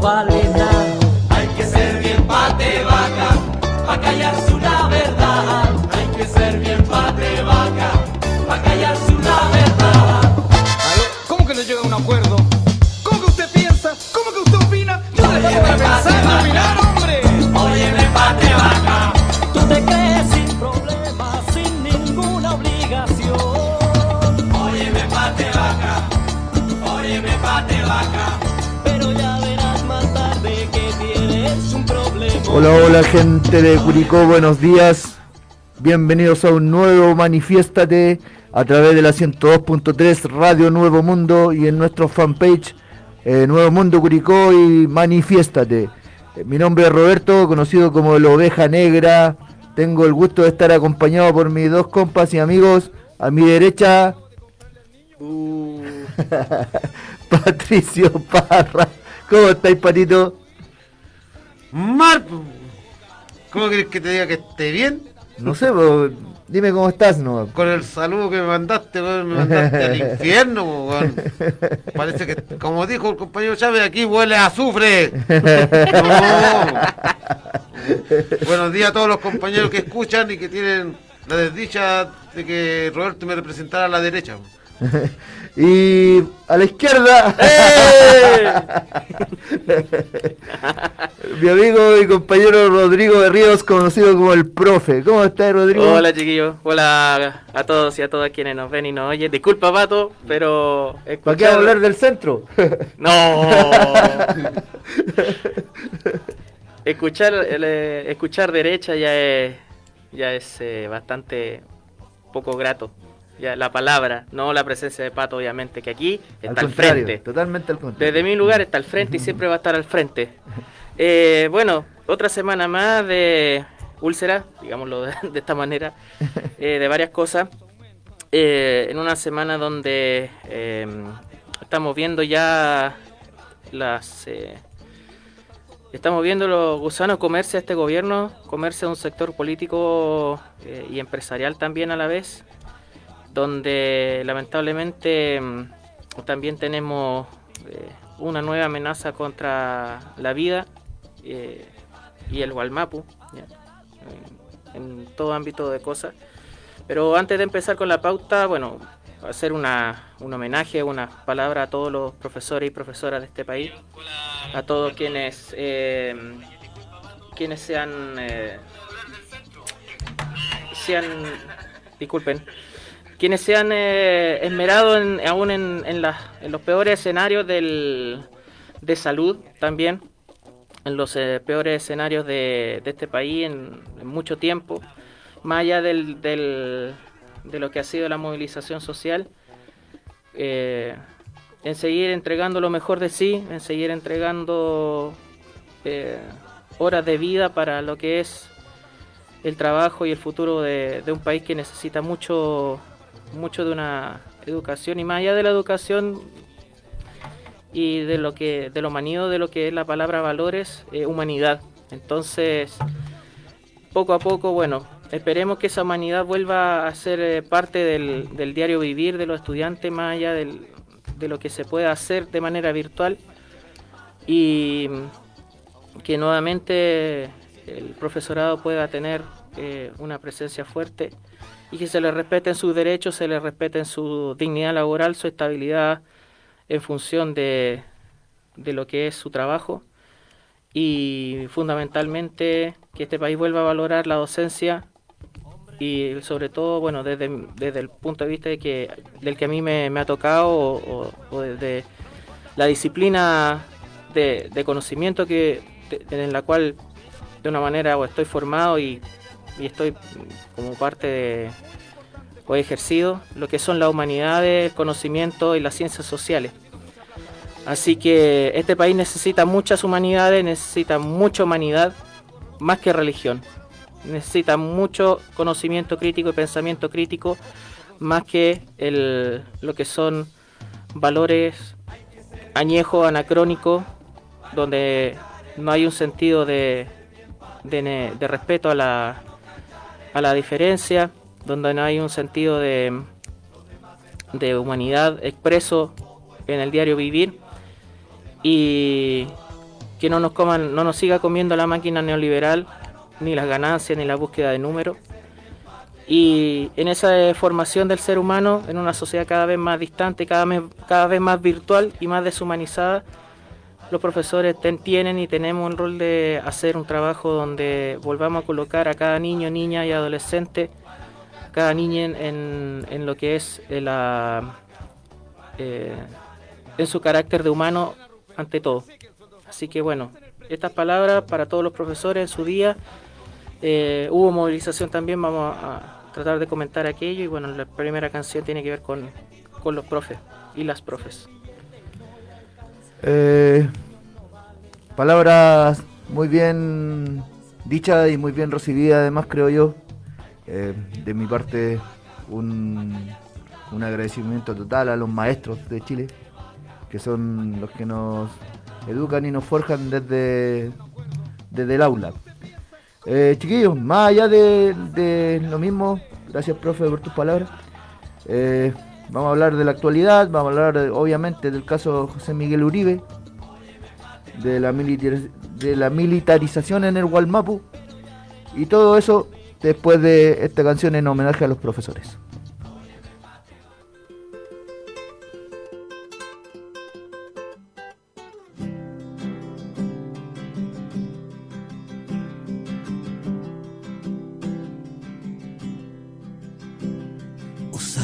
vale nada. Hay que ser bien pate vaca, pa' callarse Hola, hola gente de Curicó, buenos días. Bienvenidos a un nuevo Manifiéstate a través de la 102.3 Radio Nuevo Mundo y en nuestro fanpage eh, Nuevo Mundo Curicó y Manifiéstate. Eh, mi nombre es Roberto, conocido como la Oveja Negra. Tengo el gusto de estar acompañado por mis dos compas y amigos. A mi derecha, Patricio Parra. ¿Cómo estáis, Patito? Mar... ¿Cómo quieres que te diga que esté bien? No sé, pero dime cómo estás, no. Con el saludo que me mandaste, me mandaste al infierno, weón. Parece que, como dijo el compañero Chávez, aquí huele a azufre. No. Buenos días a todos los compañeros que escuchan y que tienen la desdicha de que Roberto me representara a la derecha. Y a la izquierda, mi amigo y compañero Rodrigo de Ríos, conocido como el profe. ¿Cómo estás, Rodrigo? Hola chiquillos, hola a todos y a todas quienes nos ven y nos oyen. Disculpa Pato, pero... ¿Para qué hablar del centro? No. escuchar, el, eh, escuchar derecha ya es, ya es eh, bastante poco grato. Ya, la palabra, no la presencia de Pato, obviamente, que aquí está al, frente. Totalmente al contrario. Desde mi lugar está al frente y siempre va a estar al frente. Eh, bueno, otra semana más de úlcera, digámoslo de, de esta manera, eh, de varias cosas. Eh, en una semana donde estamos viendo ya las... estamos viendo los gusanos comerse a este gobierno, comerse a un sector político y empresarial también a la vez, donde lamentablemente mm, también tenemos eh, una nueva amenaza contra la vida eh, y el Gualmapu, ya, en, todo ámbito de cosas. Pero antes de empezar con la pauta, bueno, hacer una, un homenaje, una palabra a todos los profesores y profesoras de este país, a todos quienes, eh, quienes sean, eh, sean, disculpen, quienes se han eh, esmerado en- aún en, en las- en los peores escenarios del, de salud también, en los eh, peores escenarios de, de este país en, mucho tiempo, más allá del, del- de lo que ha sido la movilización social, eh, en seguir entregando lo mejor de sí, en seguir entregando horas de vida para lo que es el trabajo y el futuro de un país que necesita mucho, mucho de una educación y más allá de la educación y de lo que de lo manido de lo que es la palabra valores humanidad. Entonces poco a poco bueno esperemos que esa humanidad vuelva a ser eh, parte del, del diario vivir de los estudiantes más allá del- de lo que se pueda hacer de manera virtual. Y que nuevamente el profesorado pueda tener eh, una presencia fuerte y que se le respeten sus derechos, se le respeten su dignidad laboral, su estabilidad en función de, de lo que es su trabajo. Y fundamentalmente que este país vuelva a valorar la docencia y sobre todo, bueno, desde, desde el punto de vista de que, del que a mí me, ha tocado o, desde la disciplina de, de conocimiento que, en la cual de una manera o estoy formado y, y estoy como parte de, o he ejercido lo que son las humanidades, el conocimiento y las ciencias sociales. Así que este país necesita muchas humanidades, necesita mucha humanidad, más que religión. Necesita mucho conocimiento crítico y pensamiento crítico, más que el, lo que son valores añejos, anacrónicos, donde no hay un sentido de, de, de respeto a la, a la diferencia, donde no hay un sentido de, de humanidad expreso en el diario vivir y, que no nos coman, no nos siga comiendo la máquina neoliberal, ni las ganancias, ni la búsqueda de números. Y en esa formación del ser humano, en una sociedad cada vez más distante, cada vez, cada vez más virtual y más deshumanizada, los profesores tienen y tenemos un rol de hacer un trabajo donde volvamos a colocar a cada niño, niña y adolescente, cada niña en, en, lo que es eh, la, eh, en su carácter de humano ante todo. Así que bueno, estas palabras para todos los profesores en su día. Eh, hubo movilización también, vamos a tratar de comentar aquello y bueno, la primera canción tiene que ver con, con los profes y las profes. Eh, palabras muy bien dichas y muy bien recibidas, además, creo yo. Eh, de mi parte, un, un agradecimiento total a los maestros de Chile, que son los que nos educan y nos forjan desde, desde el aula. Eh, chiquillos, más allá de, lo mismo, gracias profe por tus palabras. Eh, vamos a hablar de la actualidad, vamos a hablar obviamente del caso José Miguel Uribe, de la, de la militarización en el Gualmapu y todo eso después de esta canción en homenaje a los profesores.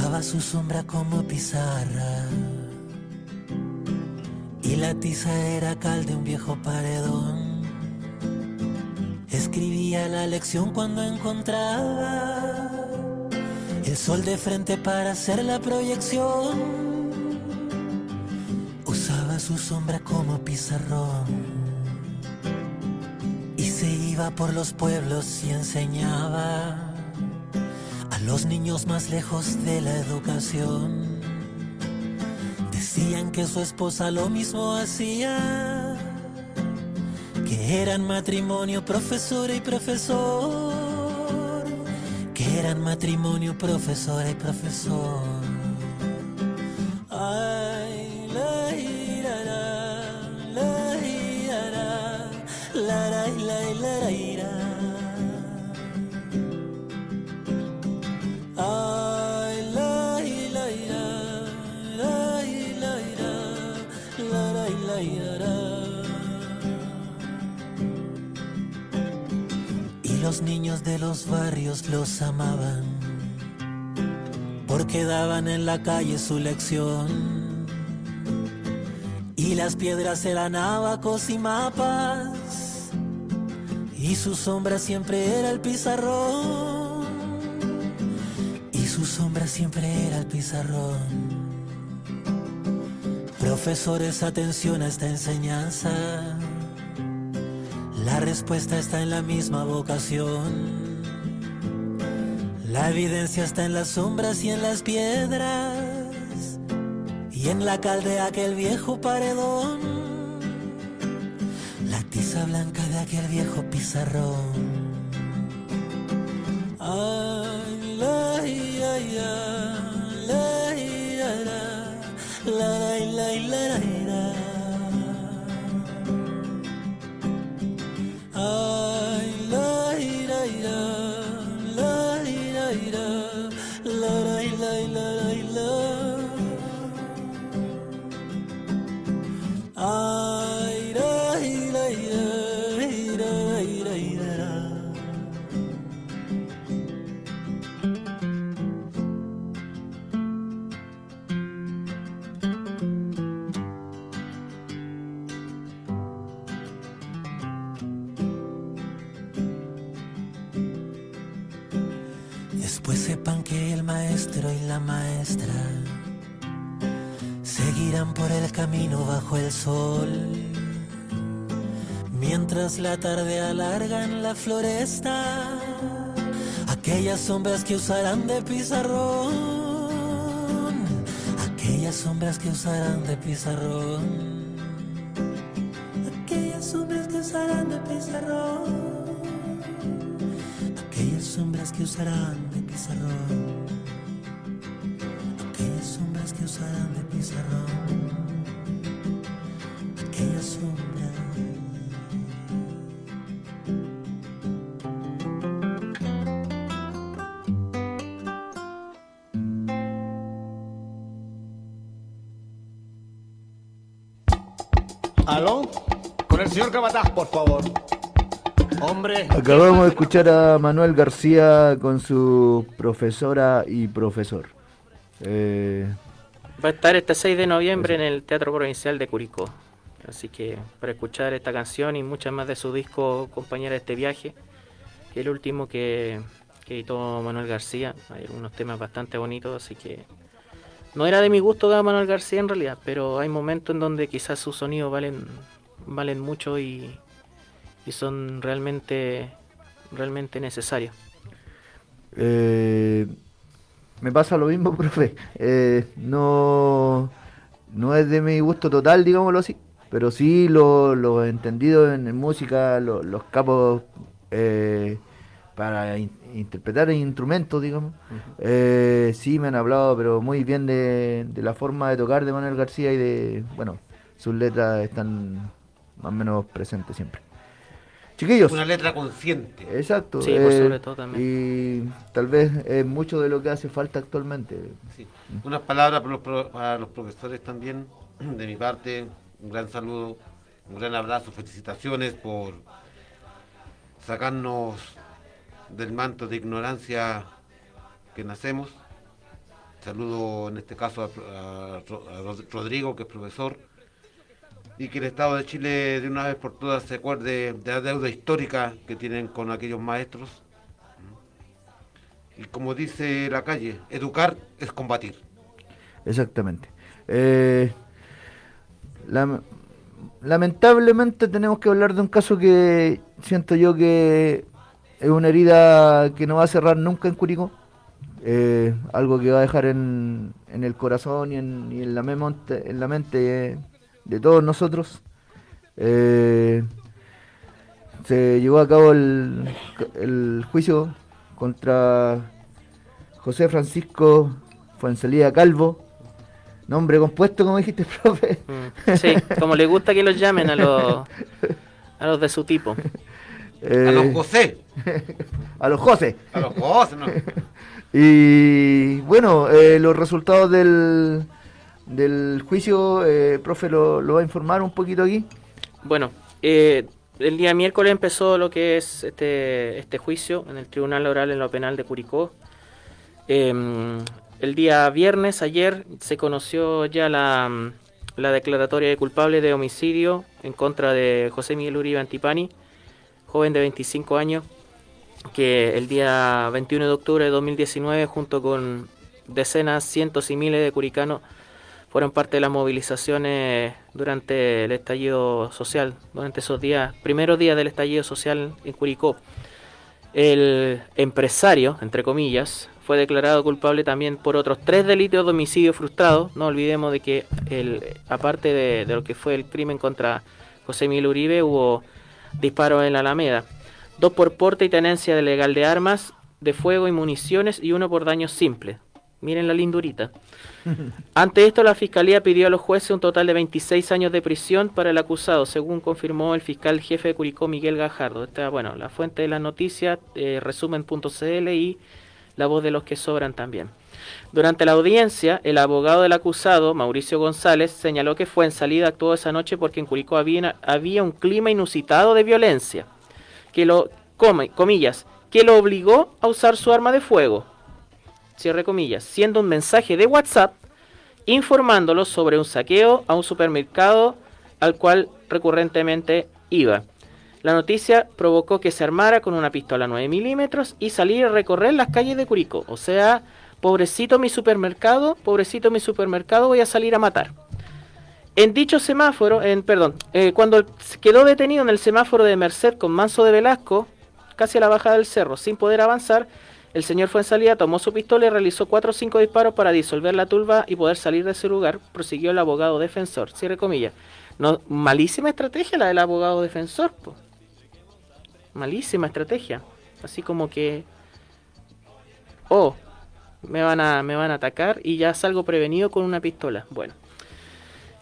Usaba su sombra como pizarra y la tiza era cal de un viejo paredón. Escribía la lección cuando encontraba el sol de frente para hacer la proyección. Usaba su sombra como pizarrón y se iba por los pueblos y enseñaba a los niños más lejos de la educación. Decían que su esposa lo mismo hacía, que eran matrimonio profesora y profesor, que eran matrimonio profesora y profesor. Niños de los barrios los amaban, porque daban en la calle su lección. Y las piedras eran abacos y mapas, y su sombra siempre era el pizarrón. Y su sombra siempre era el pizarrón. Profesores, atención a esta enseñanza. La respuesta está en la misma vocación. La evidencia está en las sombras y en las piedras. Y en la cal de aquel viejo paredón. La tiza blanca de aquel viejo pizarrón. Ay, la, ya, ya, camino bajo el sol. Mientras la tarde alarga en la floresta, aquellas sombras que usarán de pizarrón, aquellas sombras que usarán de pizarrón, aquellas sombras que usarán de pizarrón aquellas sombras que usarán de pizarrón, aquellas sombras que usarán de pizarrón, Cabataz, por favor. Hombre. Acabamos de escuchar a Manuel García con su profesora y profesor. Eh, Va a estar este 6 de noviembre en el Teatro Provincial de Curicó. Así que para escuchar esta canción y muchas más de su disco Compañera de este viaje, que es el último que, que editó Manuel García, hay algunos temas bastante bonitos, así que no era de mi gusto de Manuel García en realidad, pero hay momentos en donde quizás sus sonidos valen, valen mucho y, y son realmente, realmente necesarios. eh, me pasa lo mismo, profe. Eh, no, no es de mi gusto total, digámoslo así, pero sí lo, lo he entendido en, en música, lo- los capos eh, para in- interpretar instrumentos, digamos. Eh, sí me han hablado, pero muy bien de, de la forma de tocar de Manuel García y de, bueno, sus letras están más o menos presentes siempre. Chiquillos. Una letra consciente. Exacto. Sí, por eh, sobre todo también. Y tal vez es mucho de lo que hace falta actualmente. Sí. Unas palabras para los, para los profesores también, de mi parte, un gran saludo, un gran abrazo, felicitaciones por sacarnos del manto de ignorancia que nacemos. Saludo en este caso a, a a Rod- Rodrigo, que es profesor, y que el Estado de Chile de una vez por todas se acuerde de la deuda histórica que tienen con aquellos maestros. Y como dice la calle, educar es combatir. Exactamente. Eh, lam- lamentablemente tenemos que hablar de un caso que siento yo que es una herida que no va a cerrar nunca en Curicó. Eh, algo que va a dejar en, el corazón y en la mente eh, de todos nosotros. Eh, se llevó a cabo el, el juicio contra José Francisco Fuensalida Calvo. Nombre compuesto, como dijiste, profe. Mm, Sí, como le gusta que los llamen a los, a los de su tipo. Eh, A los José, a los José. a los José, ¿no? Y bueno, eh, los resultados del, del juicio, eh, profe, lo, va a informar un poquito aquí. Bueno, eh, el día miércoles empezó lo que es este, este juicio en el Tribunal Oral en lo Penal de Curicó. Em, el día viernes, ayer, se conoció ya la, la declaratoria de culpable de homicidio en contra de José Miguel Uribe Antipani, joven de 25 años, que el día 21 de octubre de 2019, junto con decenas, cientos y miles de curicanos, fueron parte de las movilizaciones durante el estallido social, durante esos días, primeros días del estallido social en Curicó. El empresario, entre comillas, fue declarado culpable también por otros tres delitos de homicidio frustrado. No olvidemos de que, el, aparte de, de lo que fue el crimen contra José Miguel Uribe, hubo disparos en la Alameda. Dos por porte y tenencia legal de armas, de fuego y municiones y uno por daños simples. Miren la lindurita. Ante esto, la Fiscalía pidió a los jueces un total de 26 años de prisión para el acusado, según confirmó el fiscal jefe de Curicó, Miguel Gajardo. Esta, bueno, la fuente de la noticia, eh, resumen.cl y la voz de los que sobran también. Durante la audiencia, el abogado del acusado, Mauricio González, señaló que fue en salida actuó esa noche porque en Curicó había, había un clima inusitado de violencia, que lo, comillas, que lo obligó a usar su arma de fuego cierre comillas, siendo un mensaje de WhatsApp informándolo sobre un saqueo a un supermercado al cual recurrentemente iba. La noticia provocó que se armara con una pistola 9 milímetros y salir a recorrer las calles de Curicó. O sea, pobrecito mi supermercado, pobrecito mi supermercado, voy a salir a matar. En dicho semáforo, en, perdón, eh, cuando quedó detenido en el semáforo de Merced con Manso de Velasco, casi a la bajada del cerro, sin poder avanzar, el señor fue en salida, tomó su pistola y realizó cuatro o cinco disparos para disolver la turba y poder salir de ese lugar, prosiguió el abogado defensor. Cierre comillas. Malísima estrategia la del abogado defensor, po. Malísima estrategia. Así como que. Oh, me van a, me van a atacar y ya salgo prevenido con una pistola. Bueno.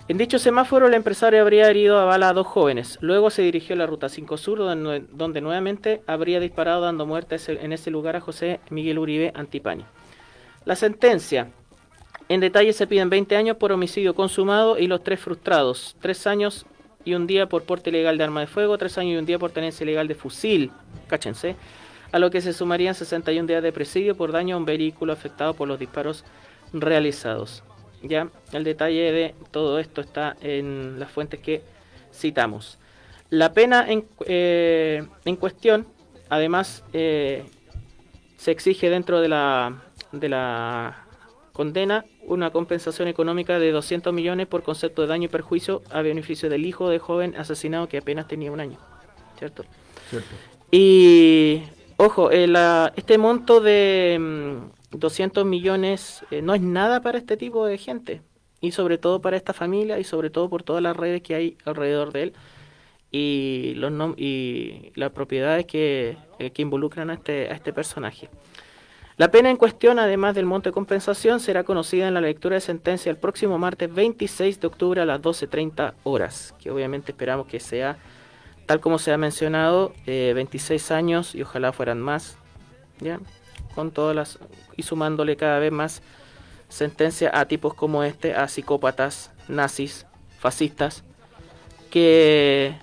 En dicho semáforo, el empresario habría herido a bala a dos jóvenes. Luego se dirigió a la ruta 5 Sur, donde, nuevamente habría disparado dando muerte en ese lugar a José Miguel Uribe Antipani. La sentencia. En detalle se piden 20 años por homicidio consumado y los tres frustrados. 3 años y un día por porte ilegal de arma de fuego, tres años y un día por tenencia ilegal de fusil, cáchense, a lo que se sumarían 61 días de presidio por daño a un vehículo afectado por los disparos realizados. Ya, el detalle de todo esto está en las fuentes que citamos. La pena en, eh, en cuestión, además, eh, se exige dentro de la, de la condena una compensación económica de 200 millones por concepto de daño y perjuicio a beneficio del hijo de joven asesinado que apenas tenía un año. ¿Cierto? Y, ojo, eh, este monto de 200 mm, millones eh, no es nada para este tipo de gente. Y sobre todo para esta familia y sobre todo por todas las redes que hay alrededor de él y, los y las propiedades que, eh, que involucran a este, a este personaje. La pena en cuestión, además del monto de compensación, será conocida en la lectura de sentencia el próximo martes 26 de octubre a las 12.30 horas, que obviamente esperamos que sea, tal como se ha mencionado, 26 eh, años y ojalá fueran más, ¿ya? Con todas las, y sumándole cada vez más sentencia a tipos como este, a psicópatas, nazis, fascistas, que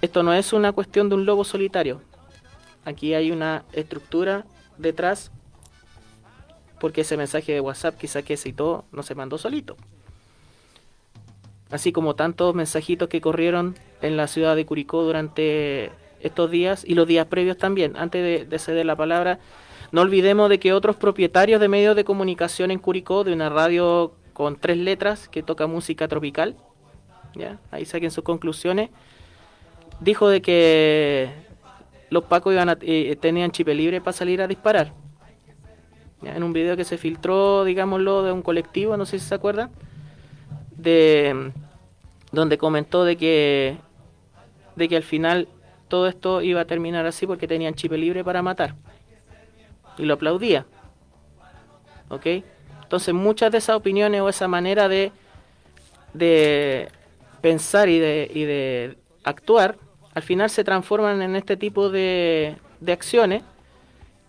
esto no es una cuestión de un lobo solitario. Aquí hay una estructura detrás porque ese mensaje de WhatsApp quizá que se todo no se mandó solito. Así como tantos mensajitos que corrieron en la ciudad de Curicó durante estos días y los días previos también. Antes de, ceder la palabra, no olvidemos de que otros propietarios de medios de comunicación en Curicó, de una radio con tres letras que toca música tropical, ¿ya? ahí saquen sus conclusiones, dijo de que los pacos iban eh, tenían chip libre para salir a disparar en un video que se filtró, digámoslo, de un colectivo, no sé si se acuerdan, de donde comentó de que de que al final todo esto iba a terminar así porque tenían chip libre para matar. Y lo aplaudía. ¿Ok? Entonces muchas de esas opiniones o esa manera de, de pensar y de, y de actuar, al final se transforman en este tipo de, de acciones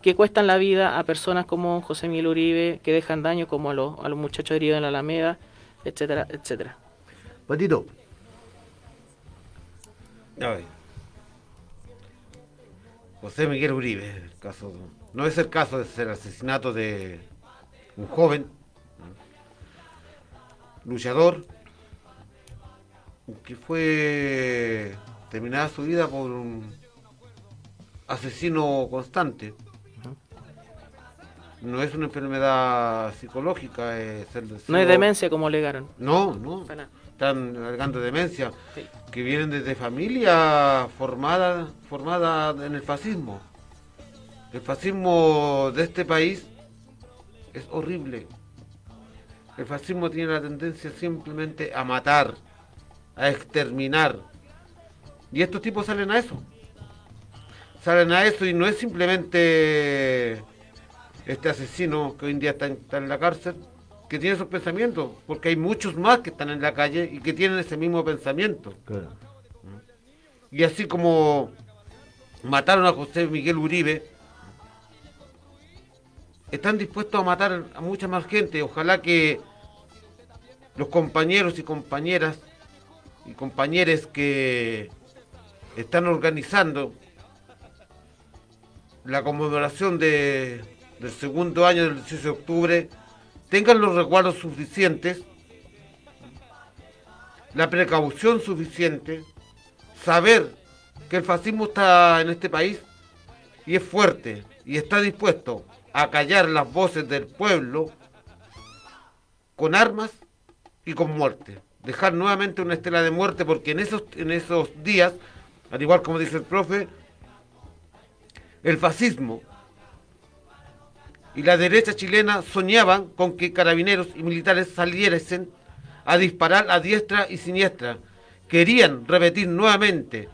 que cuestan la vida a personas como José Miguel Uribe, que dejan daño como a los, a los muchachos heridos en la Alameda, etcétera, etcétera. Patito. José Miguel Uribe, el caso, no es el caso de ser asesinato de un joven luchador que fue terminada su vida por un asesino constante no es una enfermedad psicológica. Es el no es demencia como alegaron. No, no. Están alegando demencia. Que vienen desde familia formada, formada en el fascismo. El fascismo de este país es horrible. El fascismo tiene la tendencia simplemente a matar, a exterminar. Y estos tipos salen a eso. Salen a eso y no es simplemente este asesino que hoy en día está en, la cárcel, que tiene esos pensamientos, porque hay muchos más que están en la calle y que tienen ese mismo pensamiento. Y así como mataron a José Miguel Uribe, están dispuestos a matar a mucha más gente. Ojalá que los compañeros y compañeras y compañeros que están organizando la conmemoración de del segundo año del 16 de octubre tengan los recuerdos suficientes, la precaución suficiente, saber que el fascismo está en este país y es fuerte y está dispuesto a callar las voces del pueblo con armas y con muerte. Dejar nuevamente una estela de muerte porque en esos, en esos días, al igual como dice el profe, el fascismo y la derecha chilena soñaban con que carabineros y militares saliesen a disparar a diestra y siniestra. Querían repetir nuevamente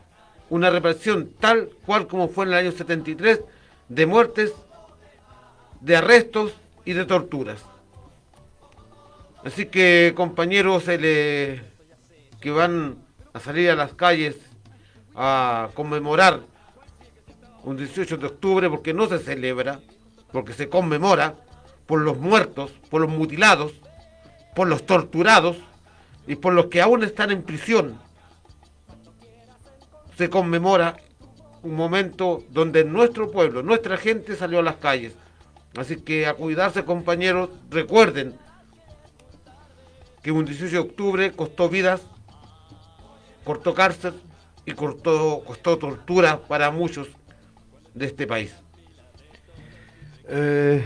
una represión tal cual como fue en el año 73 de muertes, de arrestos y de torturas. Así que compañeros que van a salir a las calles a conmemorar un 18 de octubre porque no se celebra, porque se conmemora por los muertos, por los mutilados, por los torturados y por los que aún están en prisión se conmemora un momento donde nuestro pueblo, nuestra gente salió a las calles. Así que a cuidarse compañeros, recuerden que un 18 de octubre costó vidas, cortó cárcel y costó, costó tortura para muchos de este país. Eh,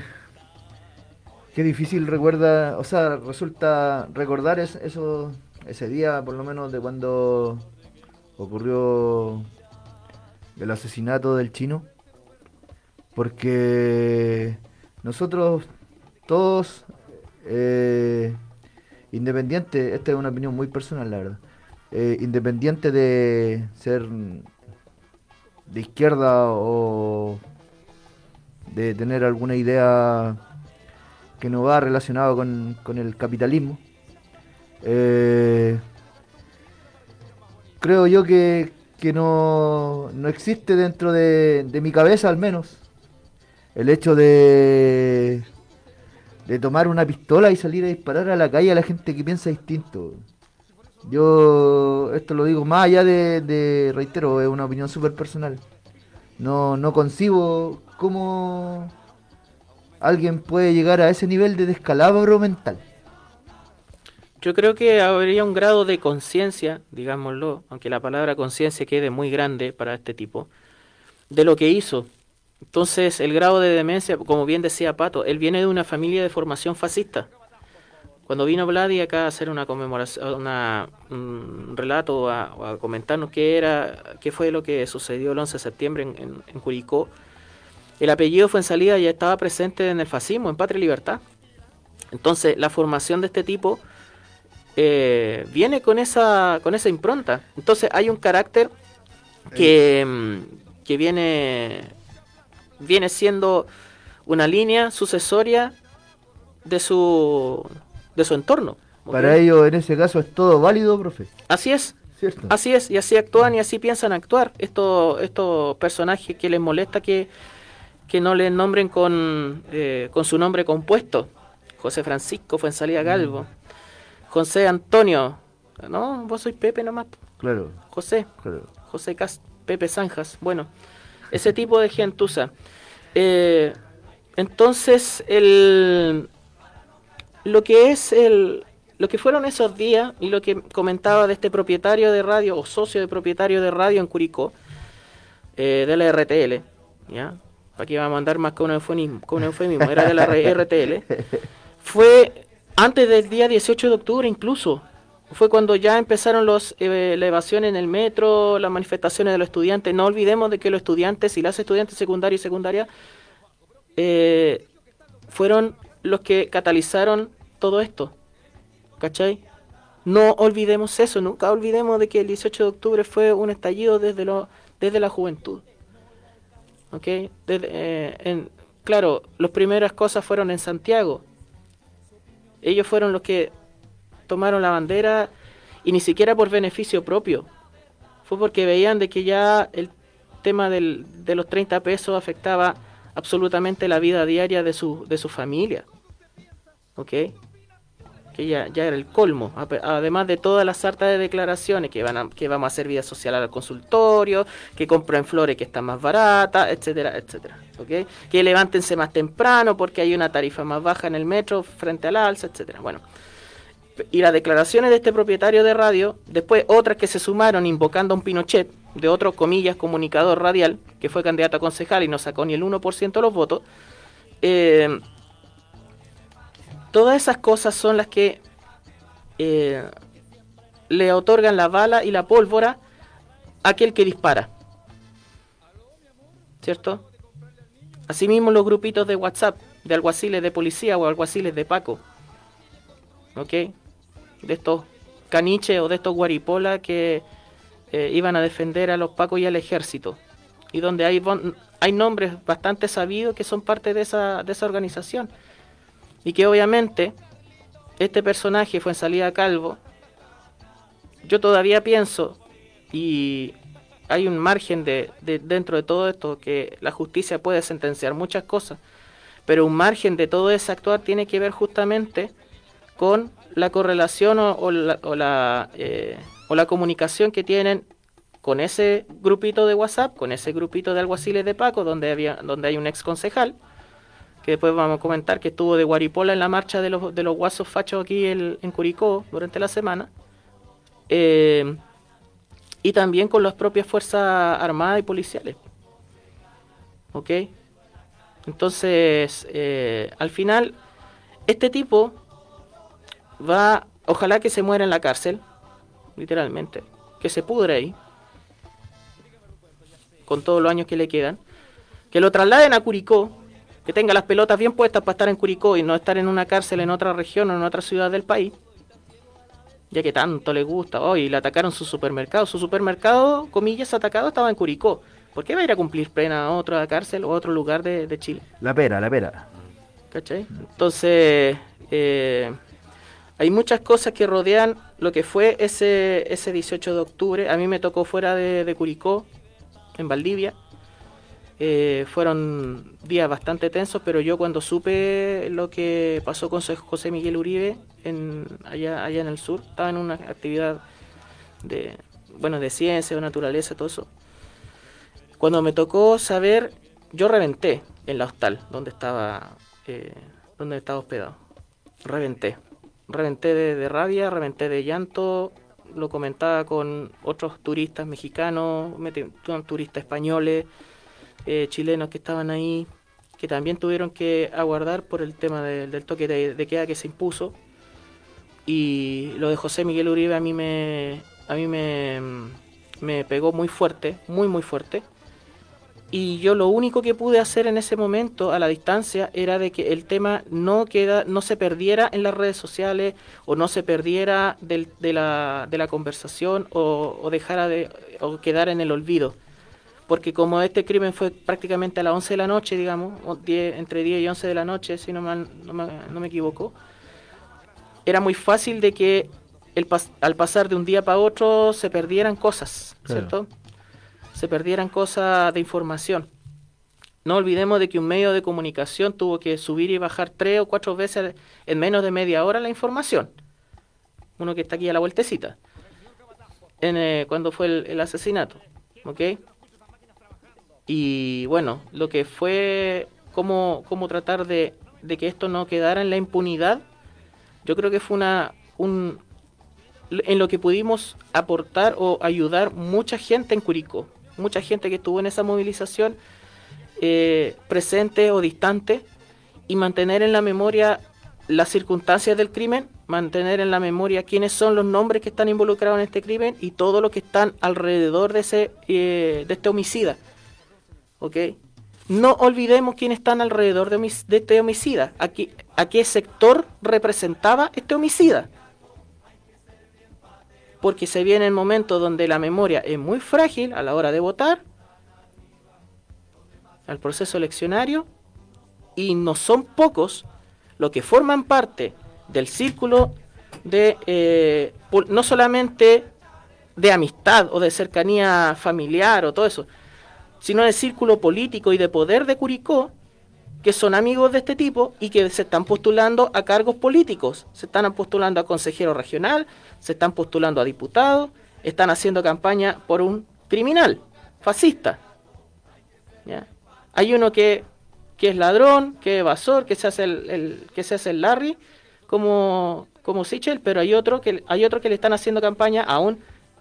qué difícil recuerda, o sea, resulta recordar es- eso, ese día, por lo menos de cuando ocurrió el asesinato del chino, porque nosotros todos, eh, independiente, esta es una opinión muy personal, la verdad, eh, independiente de ser de izquierda o de tener alguna idea que no va relacionado con, con el capitalismo. Eh, creo yo que, que no, no existe dentro de, de mi cabeza al menos el hecho de, de tomar una pistola y salir a disparar a la calle a la gente que piensa distinto. Yo esto lo digo más allá de, de reitero, es una opinión súper personal. No, no concibo cómo alguien puede llegar a ese nivel de descalabro mental. Yo creo que habría un grado de conciencia, digámoslo, aunque la palabra conciencia quede muy grande para este tipo, de lo que hizo. Entonces, el grado de demencia, como bien decía Pato, él viene de una familia de formación fascista. Cuando vino Vladi acá a hacer una conmemoración, un relato, a, a comentarnos qué era, qué fue lo que sucedió el 11 de septiembre en, en- en Curicó, el apellido fue en salida ya estaba presente en el fascismo, en Patria y Libertad. Entonces, la formación de este tipo eh, viene con esa, con esa impronta. Entonces, hay un carácter que, mm, que viene, viene siendo una línea sucesoria de su, de su entorno. Para ellos, en ese caso, es todo válido, profe. Así es, ¿Cierto? Así es, y así actúan y así piensan actuar. Estos, estos personajes que les molesta que, que no les nombren con, eh, con su nombre compuesto. José Francisco Fuensalida Galvo. José Antonio. No, vos sois Pepe nomás. Claro, José. claro. José Cast, Pepe Zanjas. Bueno, ese tipo de gentuza. Eh, entonces, el, lo que es el, lo que fueron esos días y lo que comentaba de este propietario de radio o socio de propietario de radio en Curicó, eh, de la RTL, ¿ya? Para que iba a mandar más que un eufemismo, que un eufemismo, era de la RTL, fue antes del día 18 de octubre incluso. Fue cuando ya empezaron los eh, la evasión en el metro, las manifestaciones de los estudiantes. No olvidemos de que los estudiantes y las estudiantes secundarias y secundarias eh, fueron los que catalizaron todo esto. ¿Cachai? No olvidemos eso, nunca olvidemos de que el 18 de octubre fue un estallido desde, lo, desde la juventud. ¿Ok? Eh, claro, las primeras cosas fueron en Santiago. Ellos fueron los que tomaron la bandera y ni siquiera por beneficio propio. Fue porque veían de que ya el tema del- de los 30 pesos afectaba absolutamente la vida diaria de su, de su familia. ¿Ok? Que ya, era el colmo. Además de todas las sartas de declaraciones que, van a- que vamos a hacer vida social al consultorio, que compren flores que están más baratas, etcétera, etcétera. ¿Ok? Que levántense más temprano porque hay una tarifa más baja en el metro frente al alza, etcétera. Bueno, y las declaraciones de este propietario de radio, después otras que se sumaron invocando a un Pinochet, de otro, comillas, comunicador radial, que fue candidato a concejal y no sacó ni el 1% de los votos, eh, todas esas cosas son las que eh, le otorgan la bala y la pólvora a aquel que dispara. ¿Cierto? Asimismo los grupitos de WhatsApp, de alguaciles de policía o alguaciles de Paco. ¿ok? De estos caniches o de estos guaripolas que eh, iban a defender a los pacos y al ejército. Y donde hay, bon- hay nombres bastante sabidos que son parte de esa, de esa organización. Y que obviamente este personaje fue en salida calvo. Yo todavía pienso, y hay un margen de, de- dentro de todo esto, que la justicia puede sentenciar muchas cosas, pero un margen de todo ese actuar tiene que ver justamente con la correlación o, o la, o la, eh, o la comunicación que tienen con ese grupito de WhatsApp, con ese grupito de alguaciles de Paco, donde, había, donde hay un ex concejal, que después vamos a comentar que estuvo de Guaripola en la marcha de los, de los guasos fachos aquí en Curicó durante la semana. Eh, y también con las propias Fuerzas Armadas y Policiales. ¿Ok? Entonces, eh, al final, este tipo va, ojalá que se muera en la cárcel, literalmente, que se pudre ahí, con todos los años que le quedan, que lo trasladen a Curicó, que tenga las pelotas bien puestas para estar en Curicó y no estar en una cárcel en otra región o en otra ciudad del país, ya que tanto le gusta. Hoy oh, le atacaron su supermercado. Su supermercado, comillas, atacado estaba en Curicó. ¿Por qué va a ir a cumplir pena a otra cárcel o a otro lugar de, Chile? La pera, la pera. ¿Cachai? Entonces, eh, hay muchas cosas que rodean lo que fue ese, ese 18 de octubre. A mí me tocó fuera de Curicó, en Valdivia. Eh, fueron días bastante tensos, pero yo cuando supe lo que pasó con José Miguel Uribe en, allá, allá en el sur, estaba en una actividad de, bueno, de ciencia, de naturaleza, todo eso. Cuando me tocó saber, yo reventé en la hostal donde estaba, eh, donde estaba hospedado. Reventé. Reventé de rabia, reventé de llanto, lo comentaba con otros turistas mexicanos, turistas españoles, eh, chilenos que estaban ahí, que también tuvieron que aguardar por el tema del toque de, queda que se impuso. Y lo de José Miguel Uribe a mí me, a mí me, me pegó muy fuerte, muy muy fuerte y yo lo único que pude hacer en ese momento a la distancia era de que el tema no queda no se perdiera en las redes sociales o no se perdiera de, la, de, la, conversación o, dejara de o quedara en el olvido porque como este crimen fue prácticamente a las 11 de la noche digamos entre 10 y 11 de la noche si no, no, me, equivoco era muy fácil de que el, al pasar de un día para otro se perdieran cosas ¿cierto? se perdieran cosas de información. No olvidemos de que un medio de comunicación tuvo que subir y bajar tres o cuatro veces en menos de media hora la información. Uno que está aquí a la vueltecita. En, eh, cuando fue el, asesinato. ¿Ok? Y bueno, lo que fue cómo, cómo tratar de, de, que esto no quedara en la impunidad, yo creo que fue una, un, en lo que pudimos aportar o ayudar mucha gente en Curicó mucha gente que estuvo en esa movilización eh, presente o distante y mantener en la memoria las circunstancias del crimen, mantener en la memoria quiénes son los nombres que están involucrados en este crimen y todo lo que están alrededor de ese eh, de este homicida. ¿Ok? No olvidemos quiénes están alrededor de, este homicida, a qué sector representaba este homicida porque se viene el momento donde la memoria es muy frágil a la hora de votar, al proceso eleccionario, y no son pocos los que forman parte del círculo de, eh, no solamente de amistad o de cercanía familiar o todo eso, sino del círculo político y de poder de Curicó, que son amigos de este tipo y que se están postulando a cargos políticos, se están postulando a consejero regional, se están postulando a diputados, están haciendo campaña por un criminal, fascista. Hay uno que, que, es ladrón, que es evasor, que se hace el, que se hace el Larry, como, como Sichel, pero hay otro, que, hay otro que le están haciendo campaña a un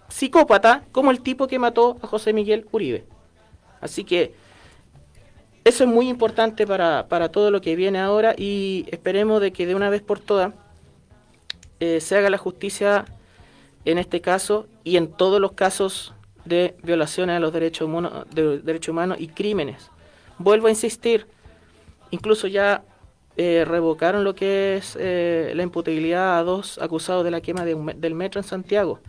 psicópata, como el tipo que mató a José Miguel Uribe. Así que eso es muy importante para, para todo lo que viene ahora y esperemos de que de una vez por todas eh, se haga la justicia en este caso y en todos los casos de violaciones a los derechos, humanos, de derechos humanos y crímenes. Vuelvo a insistir, incluso ya eh, revocaron lo que es eh, la imputabilidad a dos acusados de la quema del metro en Santiago.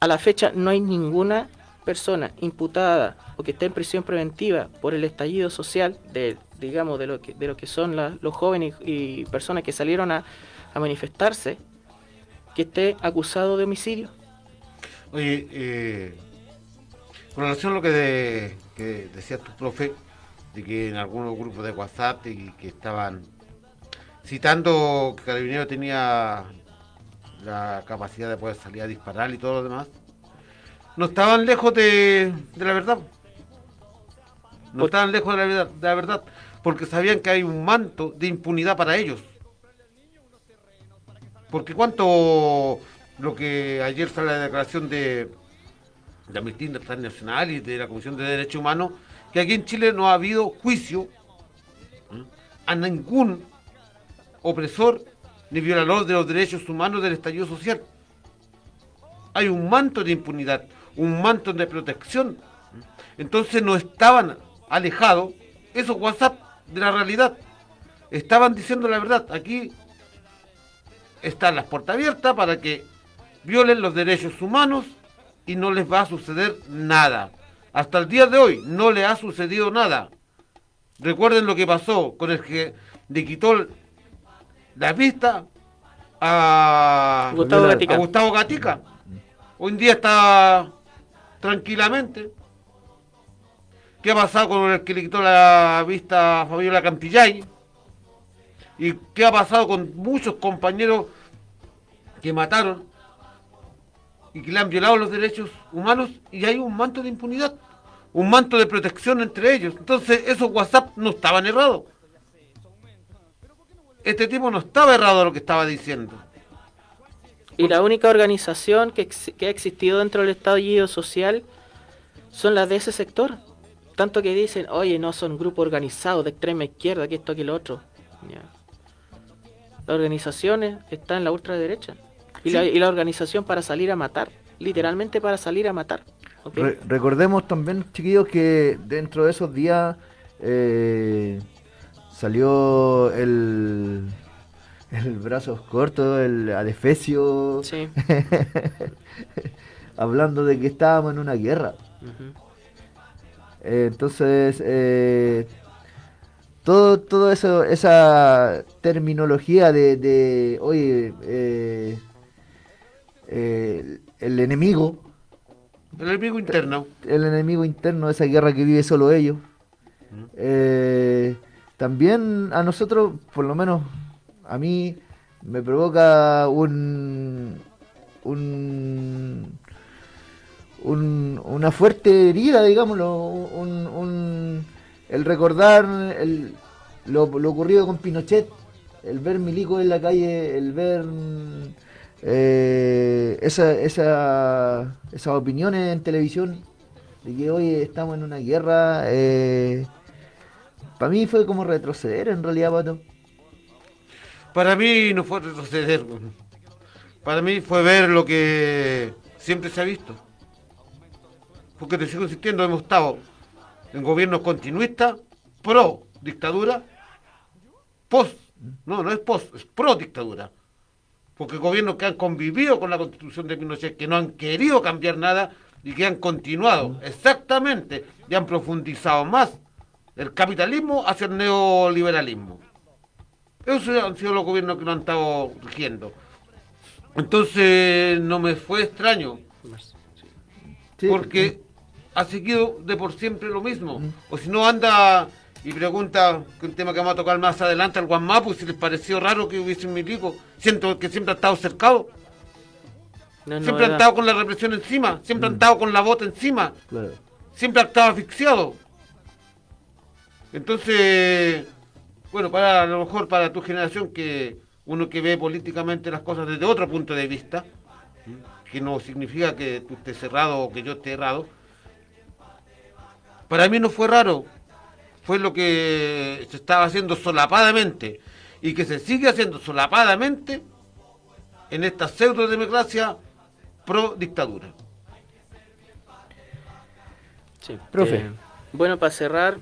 A la fecha no hay ninguna persona imputada o que esté en prisión preventiva por el estallido social de digamos de lo que de lo que son los jóvenes y personas que salieron a manifestarse que esté acusado de homicidio. Oye, eh, con relación a lo que, decía tu profe, de que en algunos grupos de WhatsApp y que estaban citando que Carabinero tenía la capacidad de poder salir a disparar y todo lo demás, no estaban lejos de, de la verdad. No estaban lejos de la, verdad, de la verdad, porque sabían que hay un manto de impunidad para ellos. Porque cuánto lo que ayer sale la declaración de, de Amnistía Internacional y de la Comisión de Derechos Humanos, que aquí en Chile no ha habido juicio a ningún opresor ni violador de los derechos humanos del estallido social. Hay un manto de impunidad, un manto de protección. Entonces no estaban alejados esos WhatsApp de la realidad. Estaban diciendo la verdad. Aquí están las puertas abiertas para que violen los derechos humanos y no les va a suceder nada. Hasta el día de hoy no le ha sucedido nada. Recuerden lo que pasó con el que le quitó la vista a Gustavo a Gatica. Gustavo Gatica. Hoy en día está tranquilamente. ¿Qué ha pasado con el que le quitó la vista a Fabiola Campillay? ¿Y qué ha pasado con muchos compañeros que mataron y que le han violado los derechos humanos? Y hay un manto de impunidad, un manto de protección entre ellos. Entonces, esos WhatsApp no estaban errados. Este tipo no estaba errado lo que estaba diciendo. Y la única organización que, ex- que ha existido dentro del estallido social son las de ese sector. Tanto que dicen, oye, no son grupos organizados de extrema izquierda, que esto, que lo otro. Las organizaciones están en la ultraderecha. Y, la, y la organización para salir a matar. Literalmente para salir a matar. recordemos también, chiquillos, que dentro de esos días eh, salió el, el brazos cortos, el adefesio, Sí. hablando de que estábamos en una guerra. Eh, entonces, eh, todo, todo eso, esa terminología de, de oye, eh, eh, el enemigo, El enemigo interno. el enemigo interno esa guerra que vive solo ellos. Eh, también a nosotros, por lo menos a mí, me provoca un, un, un- una fuerte herida, digámoslo, un, el recordar el- lo, ocurrido con Pinochet, el ver Milico en la calle, el ver eh, esa, esa, esas opiniones en televisión de que hoy estamos en una guerra, para mí fue como retroceder en realidad, Pato. Para mí no fue retroceder. Para mí fue ver lo que siempre se ha visto. Porque te sigo insistiendo, hemos estado en gobiernos continuistas, pro dictadura, post, no, no es post, es pro dictadura. Porque gobiernos que han convivido con la constitución de Pinochet, que no han querido cambiar nada y que han continuado exactamente y han profundizado más el capitalismo hacia el neoliberalismo. Esos han sido los gobiernos que lo han estado rigiendo. Entonces no me fue extraño, Sí. porque ha seguido de por siempre lo mismo. O si no anda y pregunta, que un tema que vamos a tocar más adelante, al Guamapu, si les pareció raro que hubiese un milico, siento que siempre ha estado cercado, No siempre ha estado con la represión encima, siempre ha estado con la bota encima, Claro. siempre ha estado asfixiado. Entonces, bueno, para a lo mejor para tu generación que uno que ve políticamente las cosas desde otro punto de vista, que no significa que tú estés cerrado o que yo esté errado, para mí no fue raro, fue lo que se estaba haciendo solapadamente y que se sigue haciendo solapadamente en esta pseudo democracia pro dictadura. Sí, Profe. eh, bueno, para cerrar,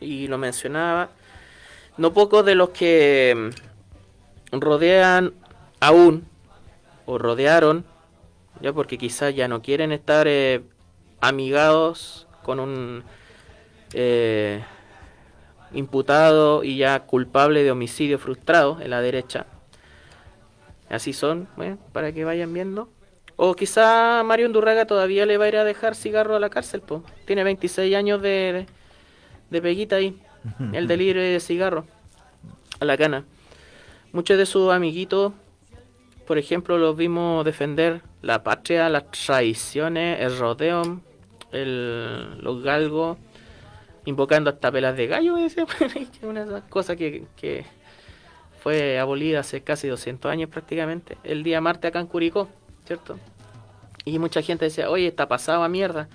y lo mencionaba, no pocos de los que mm, rodean aún, o rodearon, ya porque quizás ya no quieren estar eh, amigados con un eh, imputado y ya culpable de homicidio frustrado en la derecha. Así son, bueno, para que vayan viendo. O quizá Mario Undurraga todavía le va a ir a dejar cigarro a la cárcel, po. Tiene 26 años de, de peguita ahí. El delirio de cigarro. A la cana. Muchos de sus amiguitos, por ejemplo, los vimos defender la patria, las tradiciones, el rodeo, el, los galgos, invocando hasta pelas de gallo, una de esas cosas que, que fue abolida hace casi 200 años prácticamente, el día martes acá en Curicó, ¿cierto? Y mucha gente decía, oye, está pasado a mierda.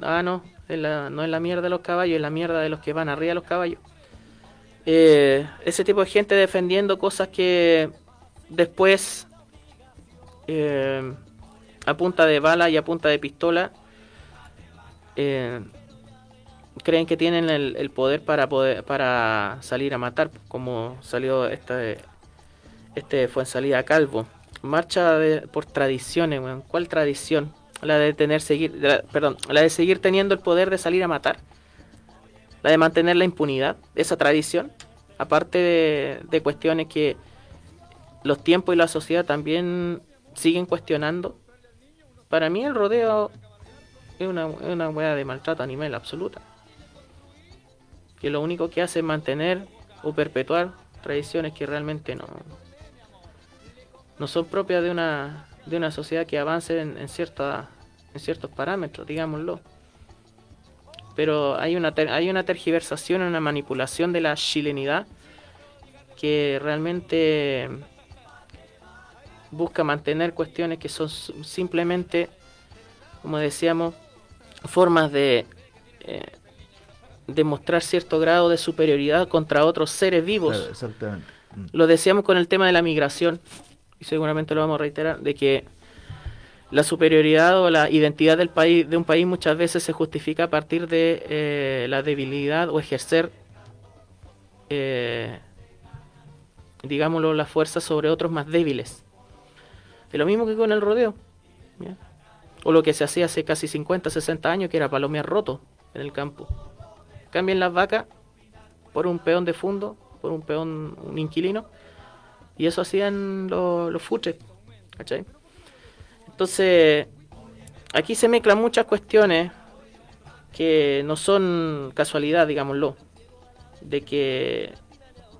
Ah, no, no es la mierda de los caballos, es la mierda de los que van arriba de los caballos. Eh, ese tipo de gente defendiendo cosas que después eh, a punta de bala y a punta de pistola eh, creen que tienen el, poder para poder para salir a matar como salió este este fue en salida Calvo marcha de- por tradiciones. ¿cuál tradición? La de tener seguir perdón la de seguir teniendo el poder de salir a matar la de mantener la impunidad esa tradición aparte de, cuestiones que los tiempos y la sociedad también siguen cuestionando para mí el rodeo es una, es una weá de maltrato animal absoluta. Que lo único que hace es mantener o perpetuar tradiciones que realmente no, no son propias de una, de una sociedad que avance en, en, cierta, en ciertos parámetros, digámoslo. Pero hay una, ter- hay una tergiversación, una manipulación de la chilenidad que realmente busca mantener cuestiones que son simplemente, como decíamos, formas de eh, demostrar cierto grado de superioridad contra otros seres vivos. Claro, exactamente. Mm. Lo decíamos con el tema de la migración, seguramente lo vamos a reiterar, de que la superioridad o la identidad del país, de un país muchas veces se justifica a partir de eh, la debilidad o ejercer, eh, digámoslo, la fuerza sobre otros más débiles. Es lo mismo que con el rodeo. O lo que se hacía hace casi 50, 60 años, que era palomear roto en el campo. Cambien las vacas por un peón de fondo, por un peón, un inquilino, y eso hacían los, los futres. ¿cachai? Entonces, aquí se mezclan muchas cuestiones que no son casualidad, digámoslo. De que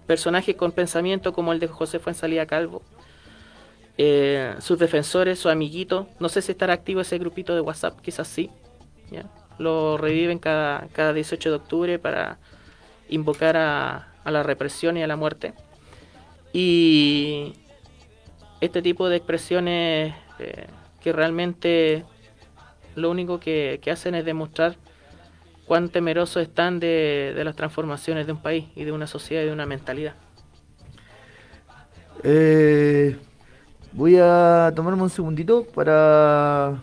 personajes con pensamiento como el de José Fuensalía Calvo, eh, sus defensores, sus amiguitos, no sé si estará activo ese grupito de WhatsApp, quizás sí, ¿ya? lo reviven cada, cada 18 de octubre para invocar a la represión y a la muerte. Y este tipo de expresiones eh, que realmente lo único que, que hacen es demostrar cuán temerosos están de, de las transformaciones de un país y de una sociedad y de una mentalidad. Eh, voy a tomarme un segundito para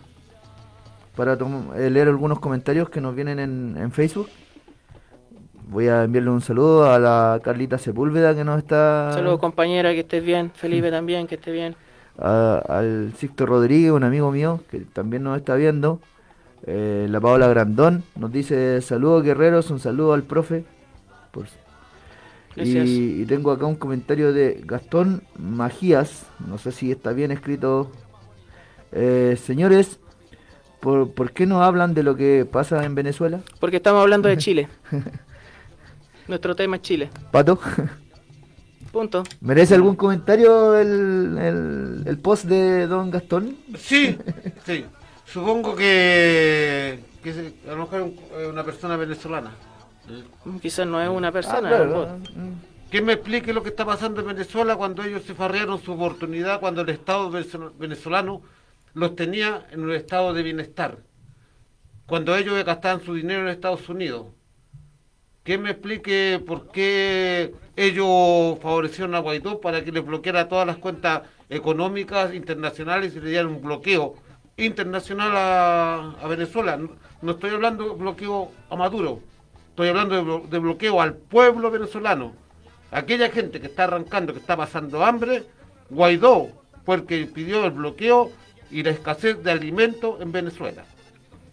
para eh, leer algunos comentarios que nos vienen en, en Facebook. Voy a enviarle un saludo a la Carlita Sepúlveda que nos está... Saludos compañera, que estés bien. Felipe también, que esté bien. a- al Sixto Rodríguez, un amigo mío que también nos está viendo. Eh, la Paola Grandón nos dice saludos guerreros, un saludo al profe. Por- y tengo acá un comentario de Gastón Magías, no sé si está bien escrito. Eh, señores, ¿por, ¿por qué no hablan de lo que pasa en Venezuela? Porque estamos hablando de Chile. Nuestro tema es Chile. Pato, Punto. ¿merece algún comentario el, el- el post de don Gastón? Sí, sí. Supongo que, que se- a lo mejor es una persona venezolana. Quizás no es una persona. Ah, claro, bot. mm. Que me explique lo que está pasando en Venezuela cuando ellos se farrearon su oportunidad, cuando el Estado venezol- venezolano los tenía en un estado de bienestar. Cuando ellos gastaban su dinero en Estados Unidos. Que me explique por qué ellos favorecieron a Guaidó para que le bloqueara todas las cuentas económicas internacionales y le dieran un bloqueo internacional a, Venezuela. No, estoy hablando de bloqueo a Maduro, estoy hablando de, blo- de bloqueo al pueblo venezolano. Aquella gente que está arrancando, que está pasando hambre, Guaidó fue el que pidió el bloqueo y la escasez de alimentos en Venezuela.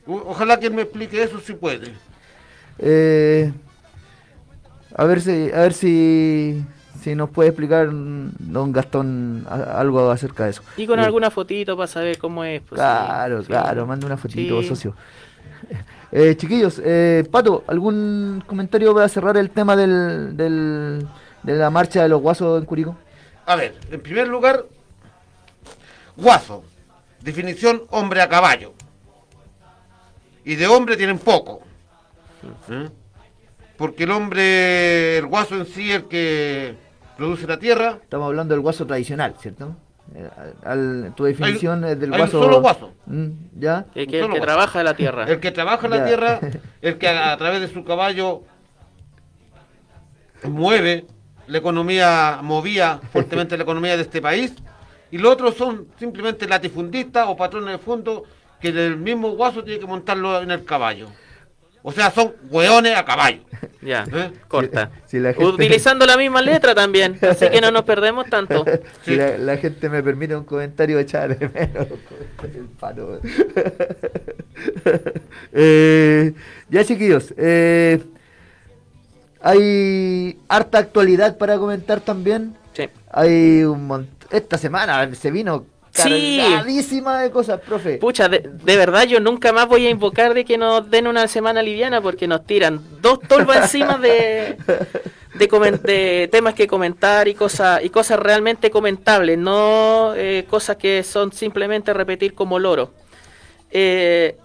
Ojalá que me explique eso si puede. Eh, a ver si, a ver si, si nos puede explicar mm, don Gastón a- algo acerca de eso. Y con Eh, alguna fotito para saber cómo es. pues, Claro, sí, claro, sí. mande una fotito, Sí. socio. Eh, chiquillos, eh, Pato, ¿algún comentario para cerrar el tema del, del- de la marcha de los guasos en Curicó? A ver, en primer lugar, Guaso. definición hombre a caballo. Y de hombre tienen poco. ¿Eh? Porque el hombre, el guaso en sí, el que produce la tierra, Estamos hablando del guaso tradicional, ¿cierto? Eh, al- tu definición es del hay un guaso. solo guaso. Mm, ¿Ya? El que, el Solo que guaso. trabaja la tierra. el que trabaja la Ya. tierra, el que a, a través de su caballo mueve la economía, movía fuertemente la economía de este país, y los otros son simplemente latifundistas o patrones de fondo que el mismo guaso tiene que montarlo en el caballo. O sea, son hueones a caballo. Ya, ¿Eh? corta. Si- si la gente- Utilizando la misma letra también, así que no nos perdemos tanto. Si la, la gente me permite un comentario, echar de menos el palo. Eh, ya, chiquillos. eh, hay harta actualidad para comentar también. Sí. Hay un montón. Esta semana se vino Cargadísima de cosas, profe. Pucha, de, verdad yo nunca más voy a invocar de que nos den una semana liviana porque nos tiran dos tolvas encima de, de, de temas que comentar y cosas y cosas realmente comentables, no eh, cosas que son simplemente repetir como loro. Eh,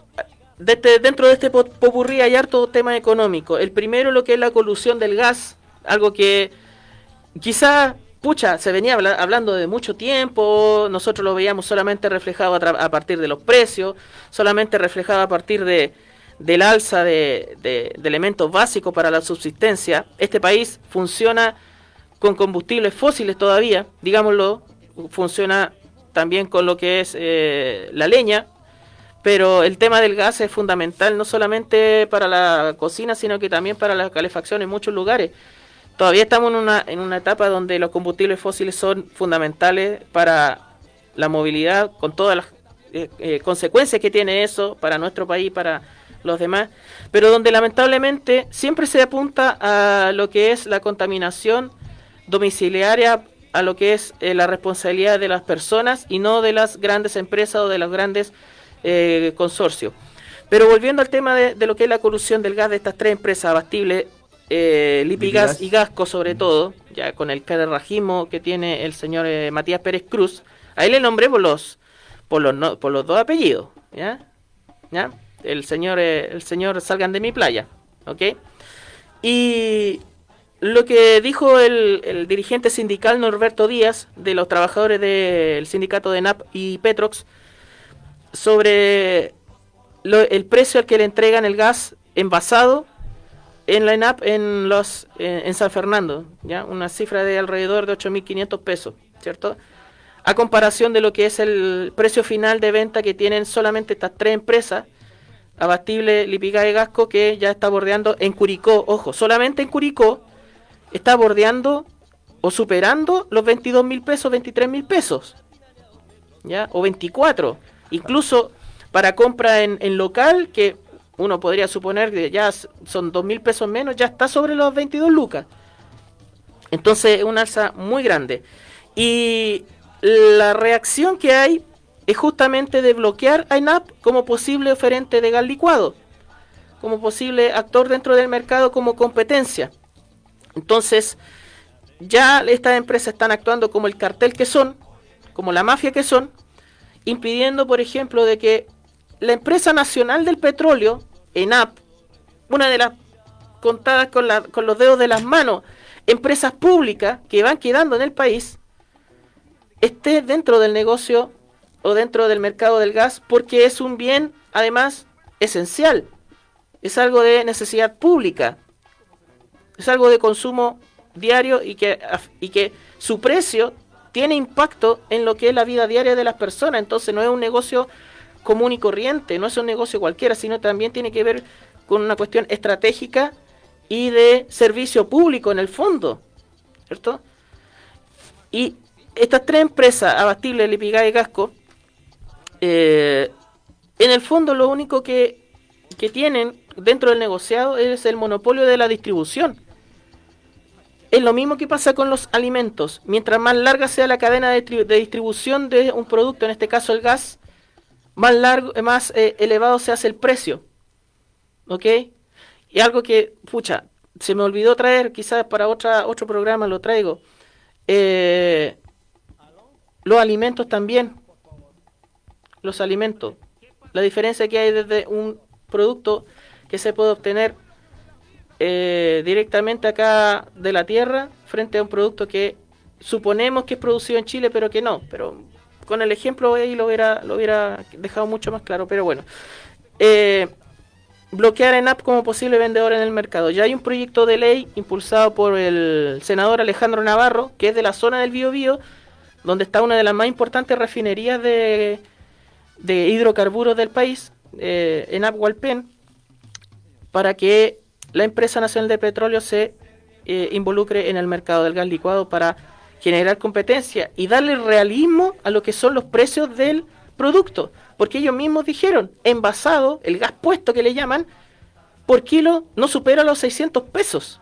este- dentro de este po- popurrí hay harto tema económico. El primero lo que es la colusión del gas, algo que quizá, pucha, se venía habla- hablando de mucho tiempo, nosotros lo veíamos solamente reflejado a, partir de los precios, solamente reflejado a partir de, del alza de, de- de elementos básicos para la subsistencia. Este país funciona con combustibles fósiles todavía, digámoslo, funciona también con lo que es eh, la leña, pero el tema del gas es fundamental no solamente para la cocina, sino que también para la calefacción en muchos lugares. Todavía estamos en una, etapa donde los combustibles fósiles son fundamentales para la movilidad, con todas las eh, eh, consecuencias que tiene eso para nuestro país, para los demás, pero donde lamentablemente siempre se apunta a lo que es la contaminación domiciliaria, a lo que es eh, la responsabilidad de las personas y no de las grandes empresas o de los grandes consorcios. Pero volviendo al tema de, lo que es la colusión del gas de estas tres empresas abastibles, eh, Lipigas y Gasco sobre todo, ya con el carerrajismo que tiene el señor eh, Matías Pérez Cruz, ahí le nombré por los, por los, no- por los dos apellidos, ¿ya? ¿Ya? El señor, eh, el señor Salgan de mi playa, ¿ok? Y lo que dijo el, el dirigente sindical Norberto Díaz de los trabajadores del sindicato de NAP y Petrox sobre lo- el precio al que le entregan el gas envasado en la ENAP en los en, en San Fernando, ya una cifra de alrededor de 8.500 pesos, ¿cierto? A comparación de lo que es el precio final de venta que tienen solamente estas tres empresas, Abastible, Lipigas y Gasco, que ya está bordeando en Curicó, ojo, solamente en Curicó está bordeando o superando los 22 mil pesos, 23 mil pesos, ¿ya? O 24. Incluso para compra en, en local, que uno podría suponer que ya son 2 mil pesos menos, ya está sobre los 22 lucas. Entonces es una alza muy grande. Y la reacción que hay es justamente de bloquear a INAP como posible oferente de gas licuado, como posible actor dentro del mercado como competencia. Entonces, ya estas empresas están actuando como el cartel que son, como la mafia que son, impidiendo, por ejemplo, de que la empresa nacional del petróleo, ENAP, una de las contadas con, la- con los dedos de las manos, empresas públicas que van quedando en el país, esté dentro del negocio o dentro del mercado del gas, porque es un bien, además, esencial. Es algo de necesidad pública. Es algo de consumo diario y que, y que su precio tiene impacto en lo que es la vida diaria de las personas. Entonces no es un negocio común y corriente, no es un negocio cualquiera, sino también tiene que ver con una cuestión estratégica y de servicio público en el fondo. ¿Cierto? Y estas tres empresas, Abastible, Lipigas y Gasco, eh, en el fondo lo único que, que tienen dentro del negociado es el monopolio de la distribución. Es lo mismo que pasa con los alimentos. Mientras más larga sea la cadena de distribución de un producto, en este caso el gas, más largo, eh, más eh, elevado se hace el precio. ¿Ok? Y algo que, pucha, se me olvidó traer, quizás para otra, otro programa lo traigo. Eh, los alimentos también. los alimentos. La diferencia que hay desde un producto que se puede obtener eh, directamente acá de la tierra frente a un producto que suponemos que es producido en Chile, pero que no. Pero con el ejemplo ahí lo hubiera, lo hubiera dejado mucho más claro. Pero bueno, eh, bloquear en app como posible vendedor en el mercado. Ya hay un proyecto de ley impulsado por el senador Alejandro Navarro, que es de la zona del Biobío, donde está una de las más importantes refinerías de, de hidrocarburos del país, eh, en para que la empresa nacional de petróleo se eh, involucre en el mercado del gas licuado para generar competencia y darle realismo a lo que son los precios del producto. Porque ellos mismos dijeron, envasado, el gas puesto que le llaman, por kilo no supera los 600 pesos.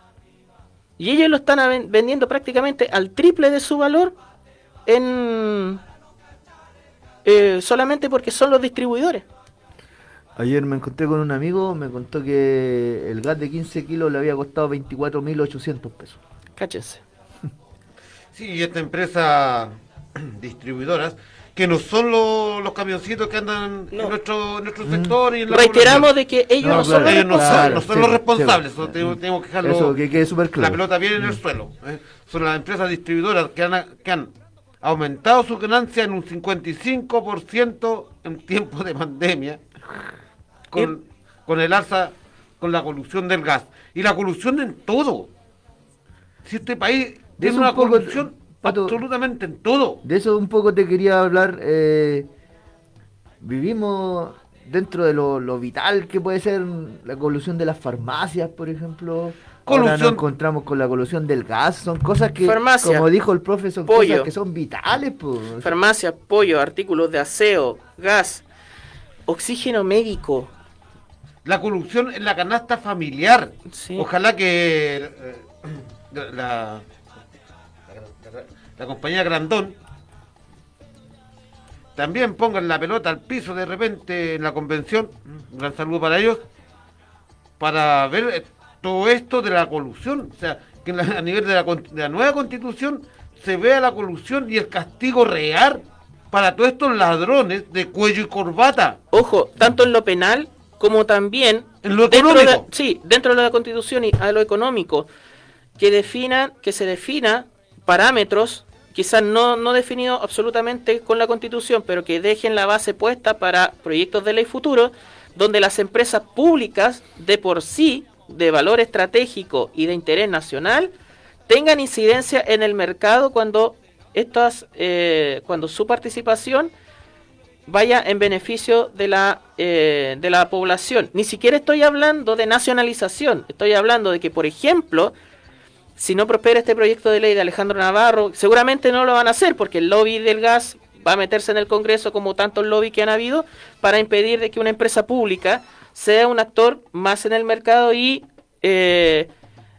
Y ellos lo están vendiendo prácticamente al triple de su valor en eh, solamente porque son los distribuidores. Ayer me encontré con un amigo, me contó que el gas de 15 kilos le había costado 24.800 pesos. Cáchense. Sí, y esta empresa distribuidoras, que no son los, los camioncitos que andan en nuestro, en nuestro sector. Y en la Reiteramos de que ellos No, no, son claro, los ellos no son, responsables. no son sí, los responsables, sí. eso tenemos, tenemos que dejarlo. Eso, que quede súper claro. La pelota viene en el suelo. ¿eh? Son las empresas distribuidoras que han, que han aumentado su ganancia en un 55% en tiempo de pandemia con, con el alza, con la colusión del gas. Y la colusión en todo. Si este país De tiene eso una un poco, colusión Pato, absolutamente en todo. De eso un poco te quería hablar. eh, vivimos dentro de lo, lo vital que puede ser la colusión de las farmacias, por ejemplo. Ahora nos Colusión- encontramos con la colusión del gas. Son cosas que, Farmacia. como dijo el profe, son Pollo. cosas que son vitales. Pues. Farmacia, pollo, artículos de aseo, gas, oxígeno médico. La corrupción en la canasta familiar. Sí. Ojalá que eh, la, la, compañía Grandón también pongan la pelota al piso de repente en la convención. Un gran saludo para ellos. Para ver todo esto de la colusión. O sea, que a nivel de la, de la nueva constitución se vea la colusión y el castigo real para todos estos ladrones de cuello y corbata. Ojo, tanto en lo penal como también En lo dentro de, económico. sí, dentro de la Constitución y a lo económico, que definan, que se defina parámetros, quizás no, no definidos absolutamente con la Constitución, pero que dejen la base puesta para proyectos de ley futuro, donde las empresas públicas de por sí, de valor estratégico y de interés nacional, tengan incidencia en el mercado cuando estas, eh, cuando su participación vaya en beneficio de la, eh, de la población. Ni siquiera estoy hablando de nacionalización, estoy hablando de que, por ejemplo, si no prospera este proyecto de ley de Alejandro Navarro, seguramente no lo van a hacer porque el lobby del gas va a meterse en el Congreso como tantos lobby que han habido para impedir de que una empresa pública sea un actor más en el mercado y eh,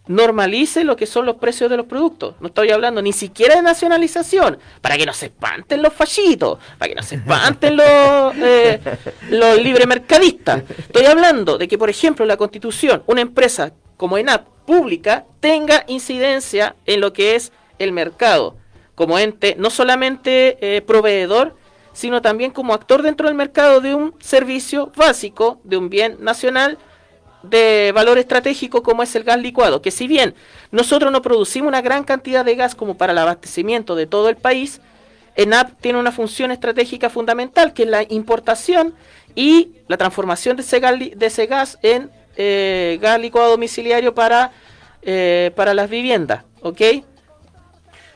normalice lo que son los precios de los productos. No estoy hablando ni siquiera de nacionalización, para que no se espanten los fallitos, para que no se espanten los, eh, los libremercadistas. Estoy hablando de que, por ejemplo, la constitución, una empresa como ENAP pública tenga incidencia en lo que es el mercado, como ente no solamente eh, proveedor, sino también como actor dentro del mercado de un servicio básico, de un bien nacional de valor estratégico como es el gas licuado, que si bien nosotros no producimos una gran cantidad de gas como para el abastecimiento de todo el país, ENAP tiene una función estratégica fundamental, que es la importación y la transformación de ese gas, de ese gas en eh, gas licuado domiciliario para, eh, para las viviendas, ¿ok?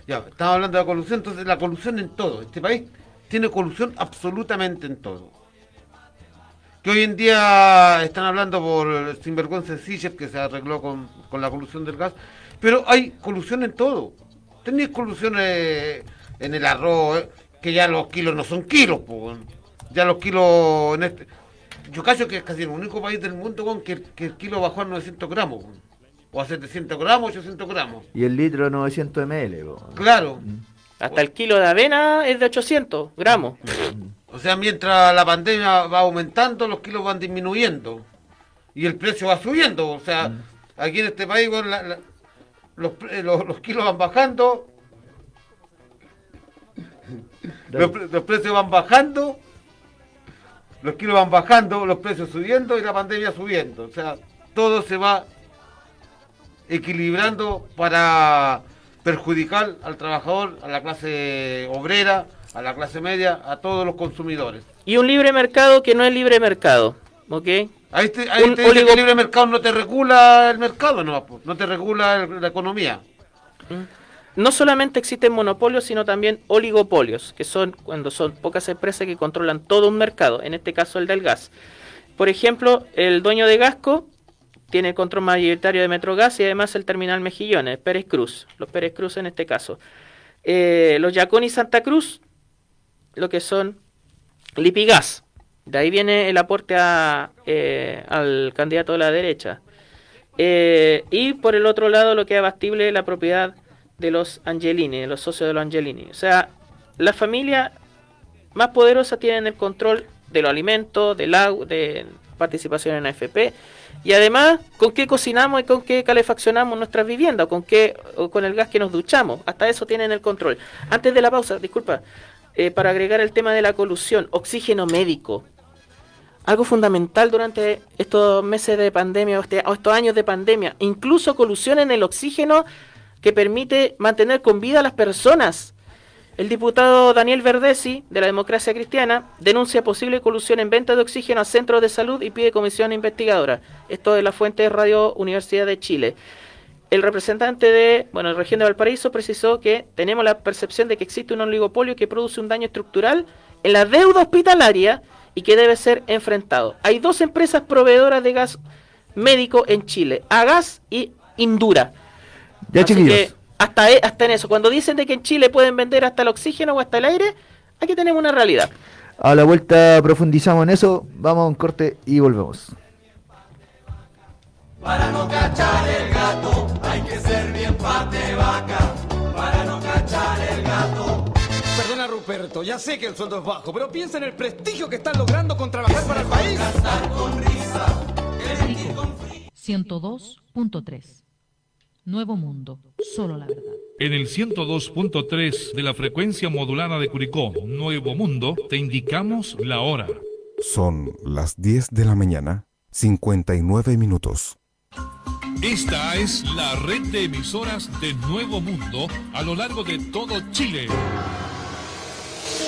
Ya, estamos hablando de la colusión, entonces la colusión en todo. Este país tiene colusión absolutamente en todo. Que hoy en día están hablando por sinvergüenza Siller que se arregló con, con la colusión del gas, pero hay colusión en todo. Tenéis colusiones en el arroz, eh, que ya los kilos no son kilos, po, ya los kilos en este... Yo cacho que es casi el único país del mundo weón, que, que el kilo bajó a 900 gramos, o a 700 gramos, 800 gramos. Y el litro 900 ml. Claro. Hasta el kilo de avena es de 800 gramos. O sea, mientras la pandemia va aumentando, los kilos van disminuyendo. Y el precio va subiendo. O sea, aquí en este país, bueno, la- la- los, pre- los, los kilos van bajando. Los, pre- los precios van bajando. Los kilos van bajando, los precios subiendo y la pandemia subiendo. O sea, todo se va equilibrando para perjudicar al trabajador, a la clase obrera, a la clase media, a todos los consumidores. Y un libre mercado que no es libre mercado, ¿ok? Ahí te, ahí Un te dice que el libre mercado no te regula el mercado, no, no te regula la economía. No solamente existen monopolios, sino también oligopolios, que son cuando son pocas empresas que controlan todo un mercado, en este caso el del gas. Por ejemplo, el dueño de Gasco tiene el control mayoritario de Metrogas y además el terminal Mejillones, Pérez Cruz, los Pérez Cruz en este caso. Eh, los Yacón y Santa Cruz, lo que son Lipigas. De ahí viene el aporte a, eh, al candidato de la derecha. Eh, y por el otro lado, lo que es abastible la propiedad de los Angelini, de los socios de los Angelini. O sea, la familia más poderosa tienen el control de los alimentos, del agua, de participación en AFP y además con qué cocinamos y con qué calefaccionamos nuestras viviendas, con qué o con el gas que nos duchamos. Hasta eso tienen el control. Antes de la pausa, disculpa, eh, para agregar el tema de la colusión, oxígeno médico. Algo fundamental durante estos meses de pandemia o, este- o estos años de pandemia, incluso colusión en el oxígeno que permite mantener con vida a las personas. El diputado Daniel Verdesi, de la Democracia Cristiana, denuncia posible colusión en venta de oxígeno a centros de salud y pide comisión investigadora. Esto es la fuente de Radio Universidad de Chile. El representante de, bueno, la región de Valparaíso precisó que tenemos la percepción de que existe un oligopolio que produce un daño estructural en la deuda hospitalaria y que debe ser enfrentado. Hay dos empresas proveedoras de gas médico en Chile, Agas y Indura. Ya, Así chiquillos. que hasta, e- hasta en eso, cuando dicen de que en Chile pueden vender hasta el oxígeno o hasta el aire, aquí tenemos una realidad. A la vuelta profundizamos en eso. Vamos a un corte y volvemos. Para no cachar el gato hay que ser bien pate vaca. Para no cachar el gato. Perdona Ruperto, ya sé que el sueldo es bajo, pero piensa en el prestigio que estás logrando con trabajar para el país. 102.3 Nuevo Mundo, solo la verdad. En el 102.3 de la frecuencia modulada de Curicó, Nuevo Mundo, te indicamos la hora. Son las 10 de la mañana, 59 minutos. Esta es la red de emisoras de Nuevo Mundo a lo largo de todo Chile.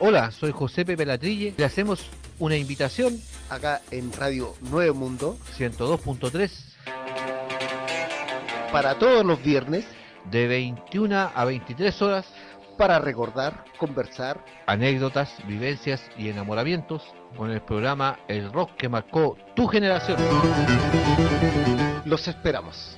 Hola, soy José Pepe Latrille. Le hacemos una invitación acá en Radio Nuevo Mundo 102.3 para todos los viernes de 21 a 23 horas para recordar, conversar, anécdotas, vivencias y enamoramientos con el programa El Rock que marcó tu generación. Los esperamos.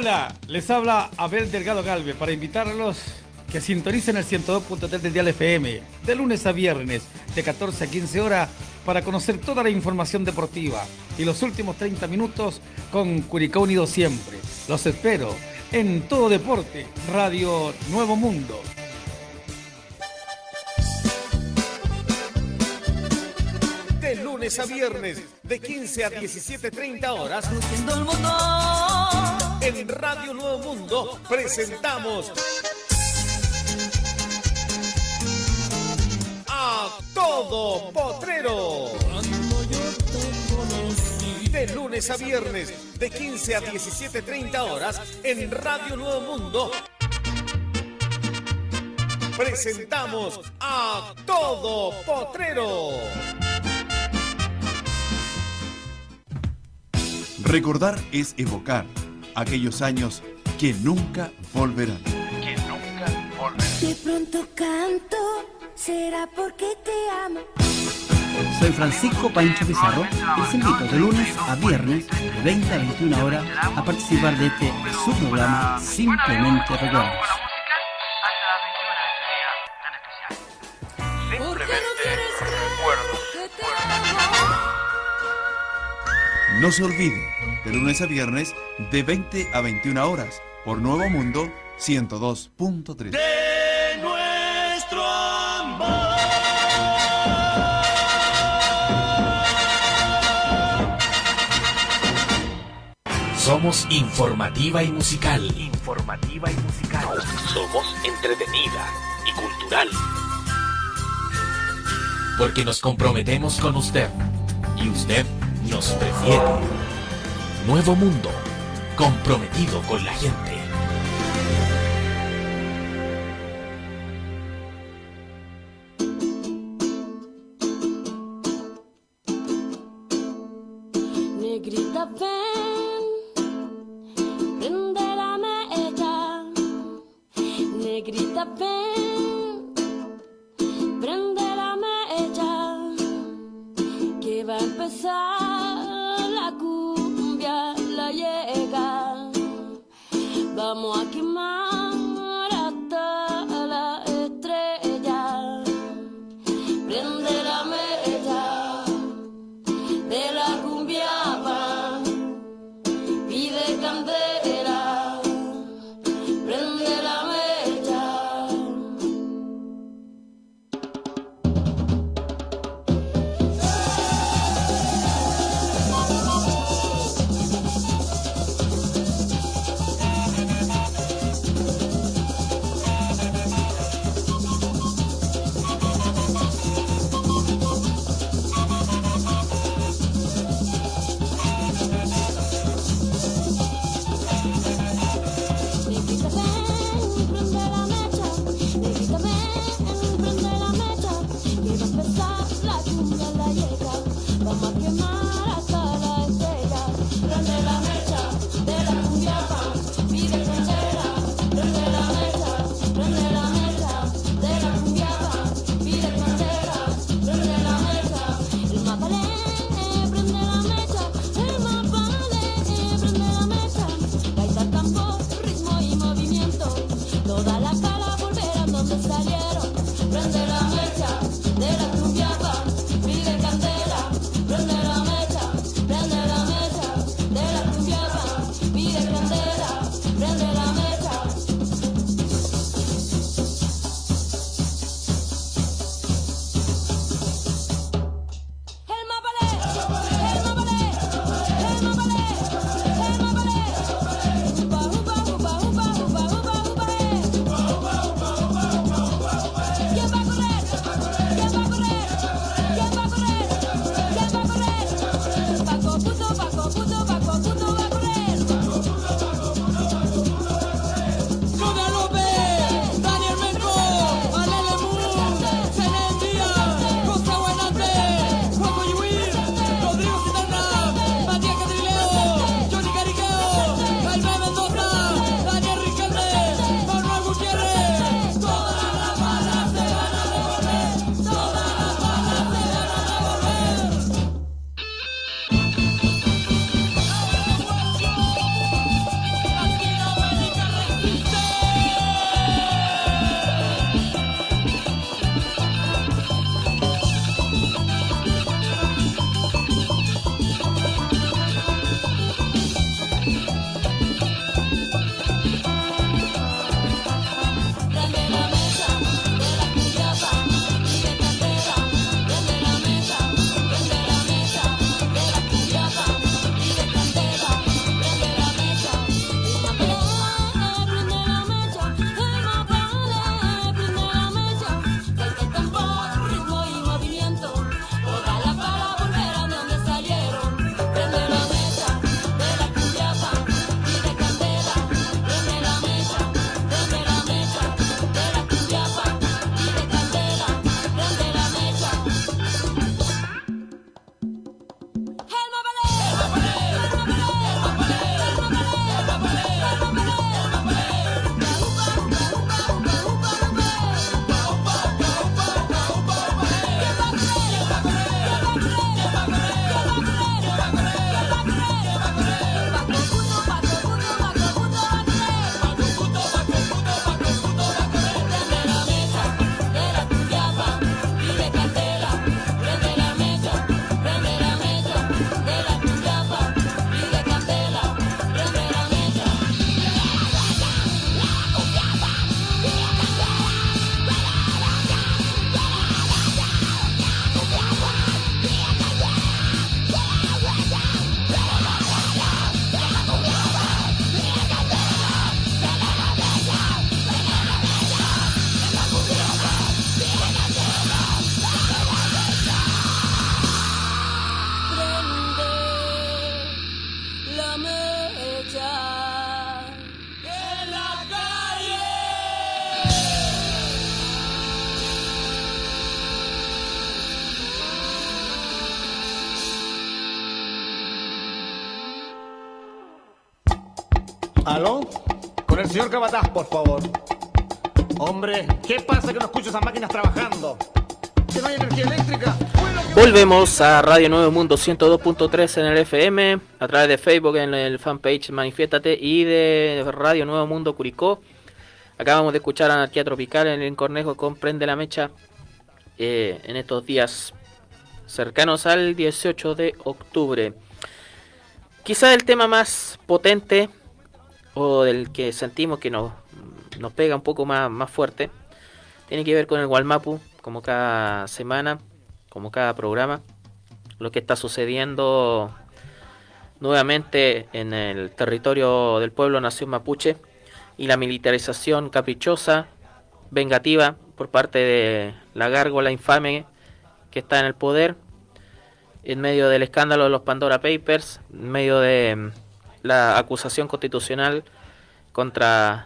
Hola, les habla Abel Delgado Galvez para invitarlos que sintonicen el 102.3 del Dial FM de lunes a viernes de 14 a 15 horas para conocer toda la información deportiva y los últimos 30 minutos con Curicó Unido siempre. Los espero en Todo Deporte, Radio Nuevo Mundo. De lunes a viernes, de 15 a 17.30 horas, en Radio Nuevo Mundo presentamos a Todo Potrero. De lunes a viernes, de 15 a 17.30 horas, en Radio Nuevo Mundo. Presentamos a Todo Potrero. Recordar es evocar aquellos años que nunca volverán. Que nunca volverán. De pronto canto, será porque te amo. Soy Francisco Pancho Pizarro y les invito de lunes a viernes de 20 a 21 horas a participar de este su programa Simplemente Recuerdos. No se olvide, de lunes a viernes, de 20 a 21 horas, por Nuevo Mundo 102.3. De nuestro amor. Somos informativa y musical. Informativa y musical. Somos entretenida y cultural. Porque nos comprometemos con usted y usted nos prefiere. Nuevo mundo, comprometido con la gente. Vamos a por favor. Hombre, ¿qué pasa que no escucho esas máquinas trabajando? ¿Que no hay energía eléctrica? Volvemos a Radio Nuevo Mundo 102.3 en el FM, a través de Facebook en el fanpage Manifiéstate y de Radio Nuevo Mundo Curicó. Acabamos de escuchar Anarquía Tropical en el Cornejo con Prende la Mecha eh, en estos días cercanos al 18 de octubre. Quizá el tema más potente del que sentimos que nos, nos pega un poco más, más fuerte tiene que ver con el Walmapu, como cada semana, como cada programa, lo que está sucediendo nuevamente en el territorio del pueblo nación mapuche y la militarización caprichosa, vengativa por parte de la gárgola infame que está en el poder, en medio del escándalo de los Pandora Papers, en medio de la acusación constitucional contra,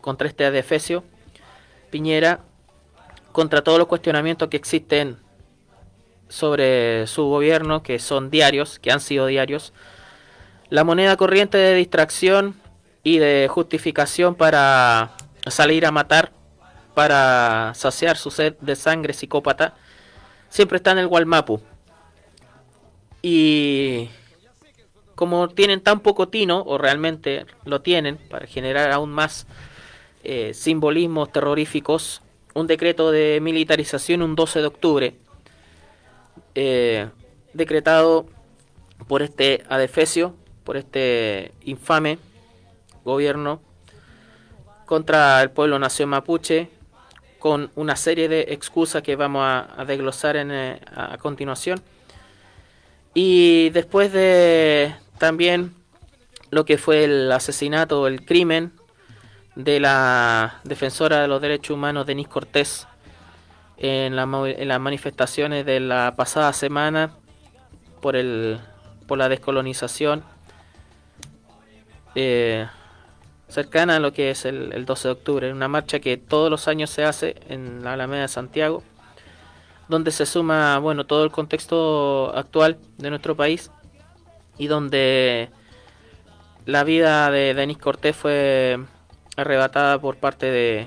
contra este adefesio, Piñera, contra todos los cuestionamientos que existen sobre su gobierno, que son diarios, que han sido diarios, la moneda corriente de distracción y de justificación para salir a matar, para saciar su sed de sangre psicópata, siempre está en el Walmapu. Y como tienen tan poco tino, o realmente lo tienen, para generar aún más eh, simbolismos terroríficos, un decreto de militarización un 12 de octubre, eh, decretado por este adefesio, por este infame gobierno contra el pueblo nación mapuche, con una serie de excusas que vamos a, desglosar en, eh, a continuación. Y después de también lo que fue el asesinato, el crimen de la defensora de los derechos humanos Denise Cortés en, las manifestaciones de la pasada semana por el por la descolonización eh, cercana a lo que es el, el 12 de octubre, una marcha que todos los años se hace en la Alameda de Santiago, donde se suma bueno todo el contexto actual de nuestro país y donde la vida de Denis Cortés fue arrebatada por parte de,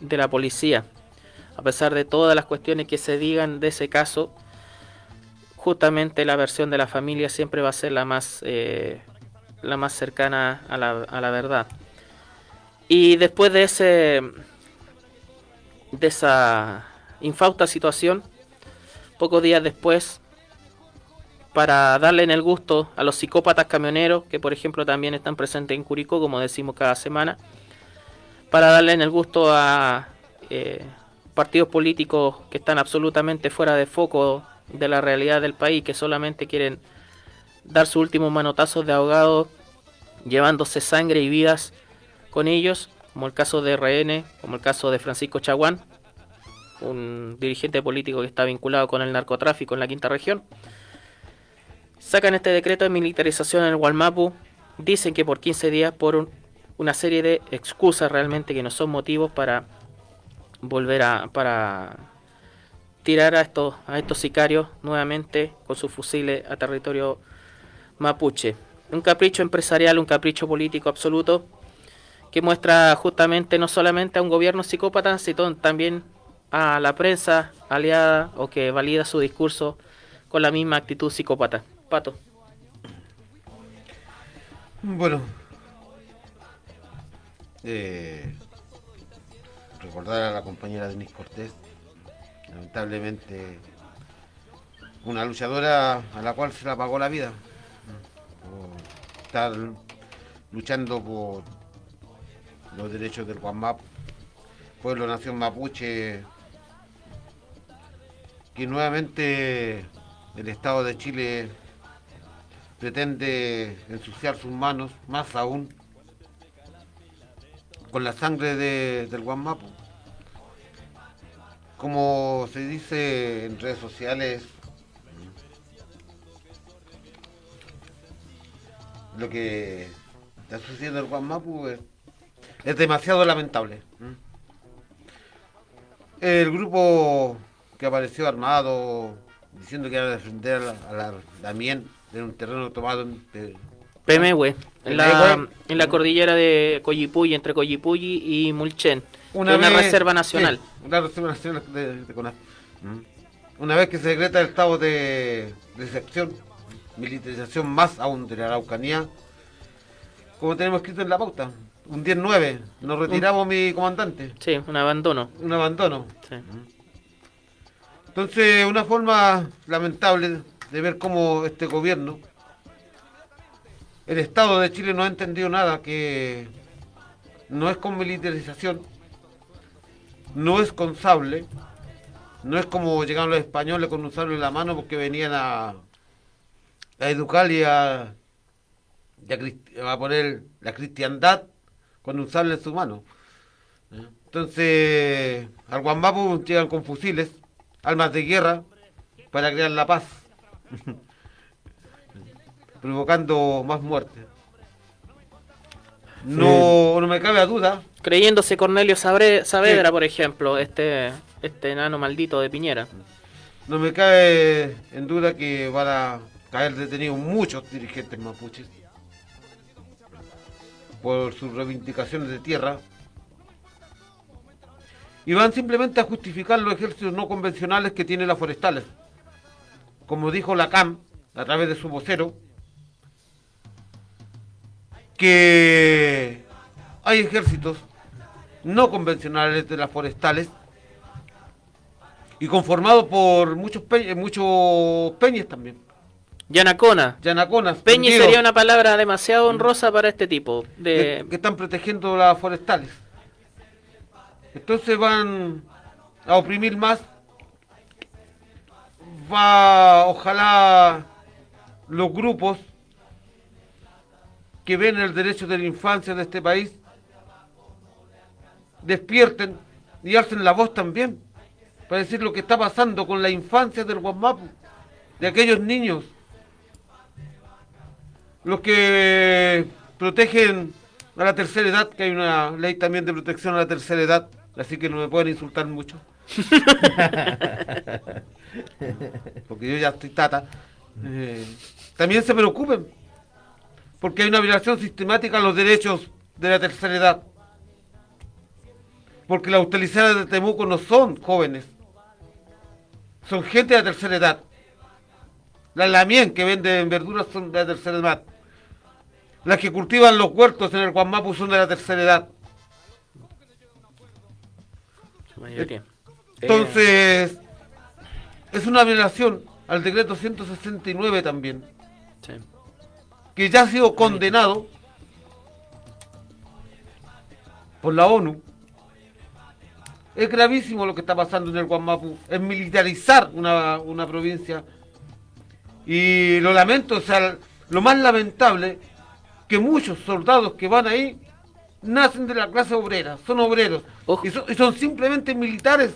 de la policía. A pesar de todas las cuestiones que se digan de ese caso, justamente la versión de la familia siempre va a ser la más eh, la más cercana a la, a la verdad. Y después de ese de esa infausta situación, pocos días después, para darle en el gusto a los psicópatas camioneros, que por ejemplo también están presentes en Curicó, como decimos cada semana, para darle en el gusto a eh, partidos políticos que están absolutamente fuera de foco de la realidad del país, que solamente quieren dar su último manotazo de ahogado, llevándose sangre y vidas con ellos, como el caso de RN, como el caso de Francisco Chaguán, un dirigente político que está vinculado con el narcotráfico en la quinta región. Sacan este decreto de militarización en el Gualmapu, dicen que por 15 días por una serie de excusas realmente que no son motivos para volver a para tirar a estos a estos sicarios nuevamente con sus fusiles a territorio mapuche. Un capricho empresarial, un capricho político absoluto que muestra justamente no solamente a un gobierno psicópata, sino también a la prensa aliada o que valida su discurso con la misma actitud psicópata. Pato. Bueno, eh, recordar a la compañera Denise Cortés, lamentablemente una luchadora a la cual se la pagó la vida, por estar luchando por los derechos del Guamap, pueblo nación mapuche, que nuevamente el Estado de Chile pretende ensuciar sus manos, más aún con la sangre de, del Guamapu. Como se dice en redes sociales, lo que está sucediendo en el Guamapu es, es demasiado lamentable. El grupo que apareció armado diciendo que iba a defender a la, a la Damien en un terreno tomado en- de- Pemehue, en la, en la cordillera de Coyipulli, entre Coyipulli y Mulchen. Una, una vez- reserva nacional. sí, una reserva nacional de, de CONAF. Mm. Una vez que se decreta el estado de, de excepción, militarización más aún de la Araucanía, como tenemos escrito en la pauta, un 10-9, nos retiramos mi comandante. Sí, un abandono. Un abandono. Sí. Entonces, una forma lamentable de ver cómo este gobierno, el Estado de Chile no ha entendido nada, que no es con militarización, no es con sable, no es como llegaron los españoles con un sable en la mano porque venían a, a educar y a, a poner la cristiandad con un sable en su mano. Entonces, al Guambapu llegan con fusiles, armas de guerra, para crear la paz, provocando más muertes. No, no me cabe duda. Creyéndose Cornelio Sabre- Saavedra, Sí. por ejemplo, este, este enano maldito de Piñera. No me cabe en duda que van a caer detenidos muchos dirigentes mapuches por sus reivindicaciones de tierra y van simplemente a justificar los ejércitos no convencionales que tiene las forestales. Como dijo la CAM a través de su vocero, que hay ejércitos no convencionales de las forestales y conformados por muchos pe- muchos peñas también. Yanacona. Yanaconas. Peñi sería una palabra demasiado honrosa para este tipo de... que, que están protegiendo las forestales. Entonces van a oprimir más. Va, ojalá los grupos que ven el derecho de la infancia de este país despierten y alcen la voz también para decir lo que está pasando con la infancia del Guamapu, de aquellos niños, los que protegen a la tercera edad, que hay una ley también de protección a la tercera edad, así que no me pueden insultar mucho. Porque yo ya estoy tata. Eh, también se preocupen, porque hay una violación sistemática a los derechos de la tercera edad. Porque las utilizadas de Temuco no son jóvenes, son gente de la tercera edad. Las lamien que venden verduras son de la tercera edad. Las que cultivan los huertos en el Guamapu son de la tercera edad. Entonces, es una violación al decreto 169 también, Sí. que ya ha sido condenado por la ONU. Es gravísimo lo que está pasando en el Guamapu, es militarizar una, una provincia. Y lo lamento, o sea, lo más lamentable, que muchos soldados que van ahí nacen de la clase obrera, son obreros, y son, y son simplemente militares.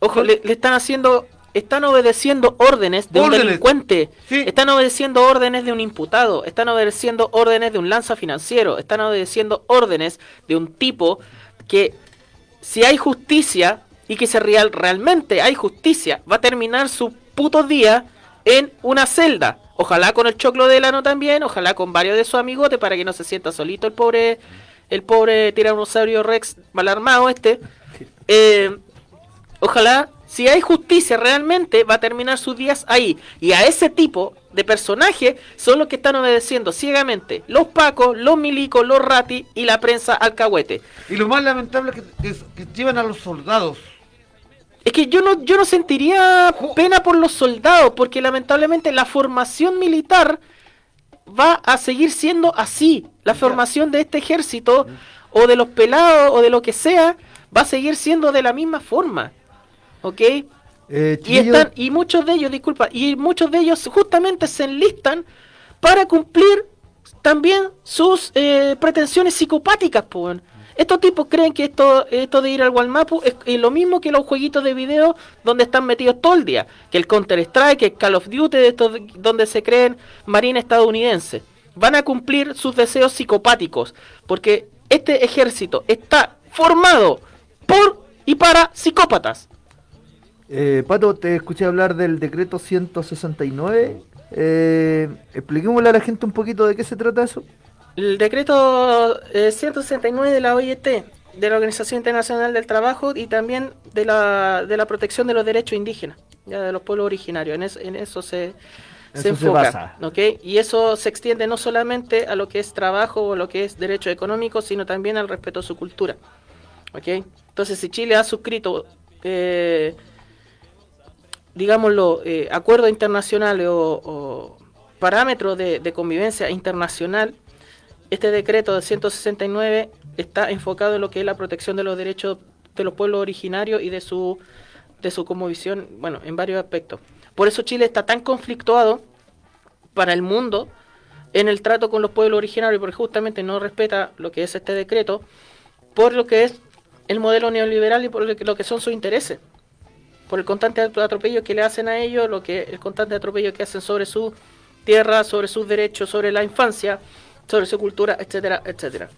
Ojo, le, le están haciendo, están obedeciendo órdenes de un delincuente, están obedeciendo órdenes de un imputado, están obedeciendo órdenes de un lanza financiero, están obedeciendo órdenes de un tipo que si hay justicia y que se real, realmente hay justicia, va a terminar su puto día en una celda. Ojalá con el choclo de Lano también, ojalá con varios de sus amigotes para que no se sienta solito el pobre, el pobre tiranosaurio Rex mal armado este. Eh, ojalá, si hay justicia realmente, va a terminar sus días ahí. Y a ese tipo de personaje son los que están obedeciendo ciegamente los pacos, los milicos, los ratis y la prensa alcahuete. Y lo más lamentable es que, es que llevan a los soldados. Es que yo no, yo no sentiría pena por los soldados, porque lamentablemente la formación militar va a seguir siendo así. La formación de este ejército, o de los pelados, o de lo que sea, va a seguir siendo de la misma forma. ¿Ok? Eh, Y, están, y muchos de ellos, disculpa, y muchos de ellos justamente se enlistan para cumplir también sus eh, pretensiones psicopáticas, weón. Estos tipos creen que esto, esto de ir al Walmapu es, es lo mismo que los jueguitos de video donde están metidos todo el día. Que el Counter-Strike, que el Call of Duty, de estos de- donde se creen marines estadounidenses. Van a cumplir sus deseos psicopáticos. Porque este ejército está formado por y para psicópatas. Eh, Pato, te escuché hablar del decreto 169. Eh, expliquémosle a la gente un poquito de qué se trata eso. El decreto eh, 169 de la OIT, de la Organización Internacional del Trabajo y también de la, de la protección de los derechos indígenas, ya de los pueblos originarios. En, es- en eso se, se Eso se enfoca. ¿ok? Y eso se extiende no solamente a lo que es trabajo o lo que es derecho económico, sino también al respeto a su cultura. ¿ok? Entonces, si Chile ha suscrito, eh, digámoslo, eh, acuerdos internacionales o, parámetros de, convivencia internacional, este decreto de 169 está enfocado en lo que es la protección de los derechos de los pueblos originarios y de su de su visión, bueno, en varios aspectos. Por eso Chile está tan conflictuado para el mundo en el trato con los pueblos originarios, porque justamente no respeta lo que es este decreto, por lo que es el modelo neoliberal y por lo que son sus intereses. Por el constante atropello que le hacen a ellos, lo que el constante atropello que hacen sobre su tierra, sobre sus derechos, sobre la infancia, sobre su cultura, etcétera, etcétera.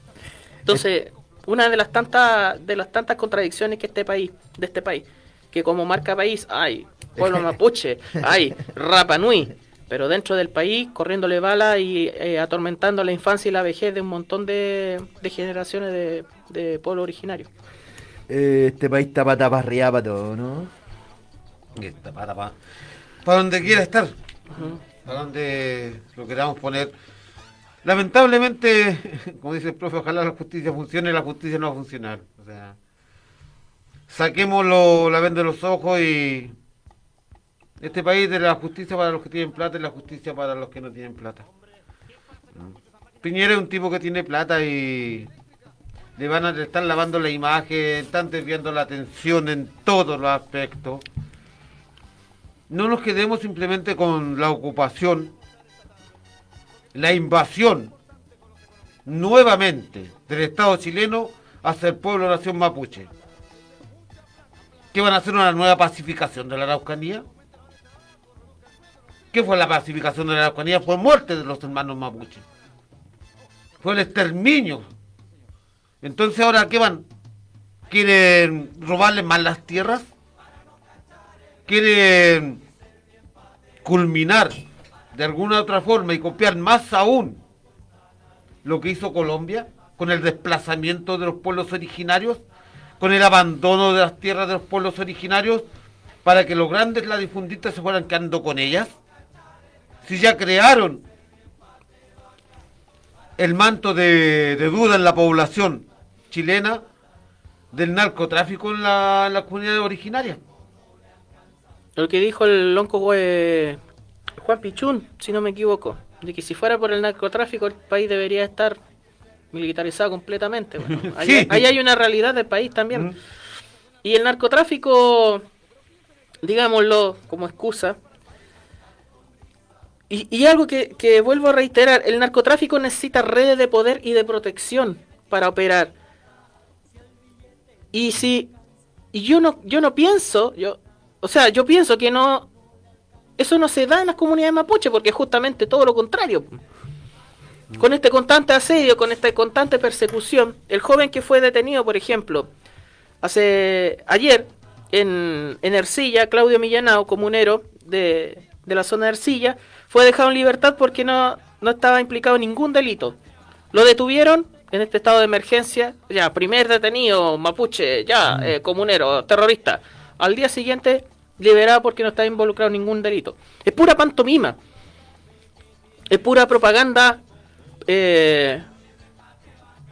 Entonces, una de las tantas de las tantas contradicciones que este país, de este país, que como marca país hay pueblo mapuche, hay Rapa Nui, pero dentro del país corriéndole bala y eh, atormentando la infancia y la vejez de un montón de, de generaciones de, de pueblo originario. Eh, este país está pata para arriba para todo, ¿no? Para, para, para donde quiera estar, para donde lo queramos poner. Lamentablemente, como dice el profe, ojalá la justicia funcione, la justicia no va a funcionar. O sea, saquémoslo la venda de los ojos y este país de la justicia para los que tienen plata y la justicia para los que no tienen plata. Piñera es un tipo que tiene plata y le van a estar lavando la imagen, están desviando la atención en todos los aspectos. No nos quedemos simplemente con la ocupación, la invasión nuevamente del Estado chileno hacia el pueblo nación mapuche. ¿Qué van a hacer una nueva pacificación de la Araucanía? ¿Qué fue la pacificación de la Araucanía? Fue muerte de los hermanos mapuche. Fue el exterminio. Entonces ahora, ¿qué van? ¿Quieren robarles más las tierras? ¿Quieren culminar de alguna otra forma y copiar más aún lo que hizo Colombia con el desplazamiento de los pueblos originarios, con el abandono de las tierras de los pueblos originarios para que los grandes latifundistas se fueran quedando con ellas? Si ya crearon el manto de, duda en la población chilena del narcotráfico en la, en la comunidad originaria. Lo que dijo el lonco eh, Juan Pichún, si no me equivoco, de que si fuera por el narcotráfico el país debería estar militarizado completamente. Bueno, ahí, Sí. ahí hay una realidad del país también. Y el narcotráfico, digámoslo como excusa, y, y algo que, que vuelvo a reiterar, el narcotráfico necesita redes de poder y de protección para operar. Y si y yo no yo no pienso, yo o sea, yo pienso que no eso no se da en las comunidades mapuche porque justamente todo lo contrario. Con este constante asedio, con esta constante persecución, el joven que fue detenido, por ejemplo, hace ayer en, en Ercilla, Claudio Millanao, comunero de, de la zona de Ercilla, fue dejado en libertad porque no, no estaba implicado en ningún delito. Lo detuvieron en este estado de emergencia, ya, primer detenido, mapuche, ya, eh, comunero, terrorista. Al día siguiente, liberado porque no estaba involucrado en ningún delito. Es pura pantomima. Es pura propaganda. eh,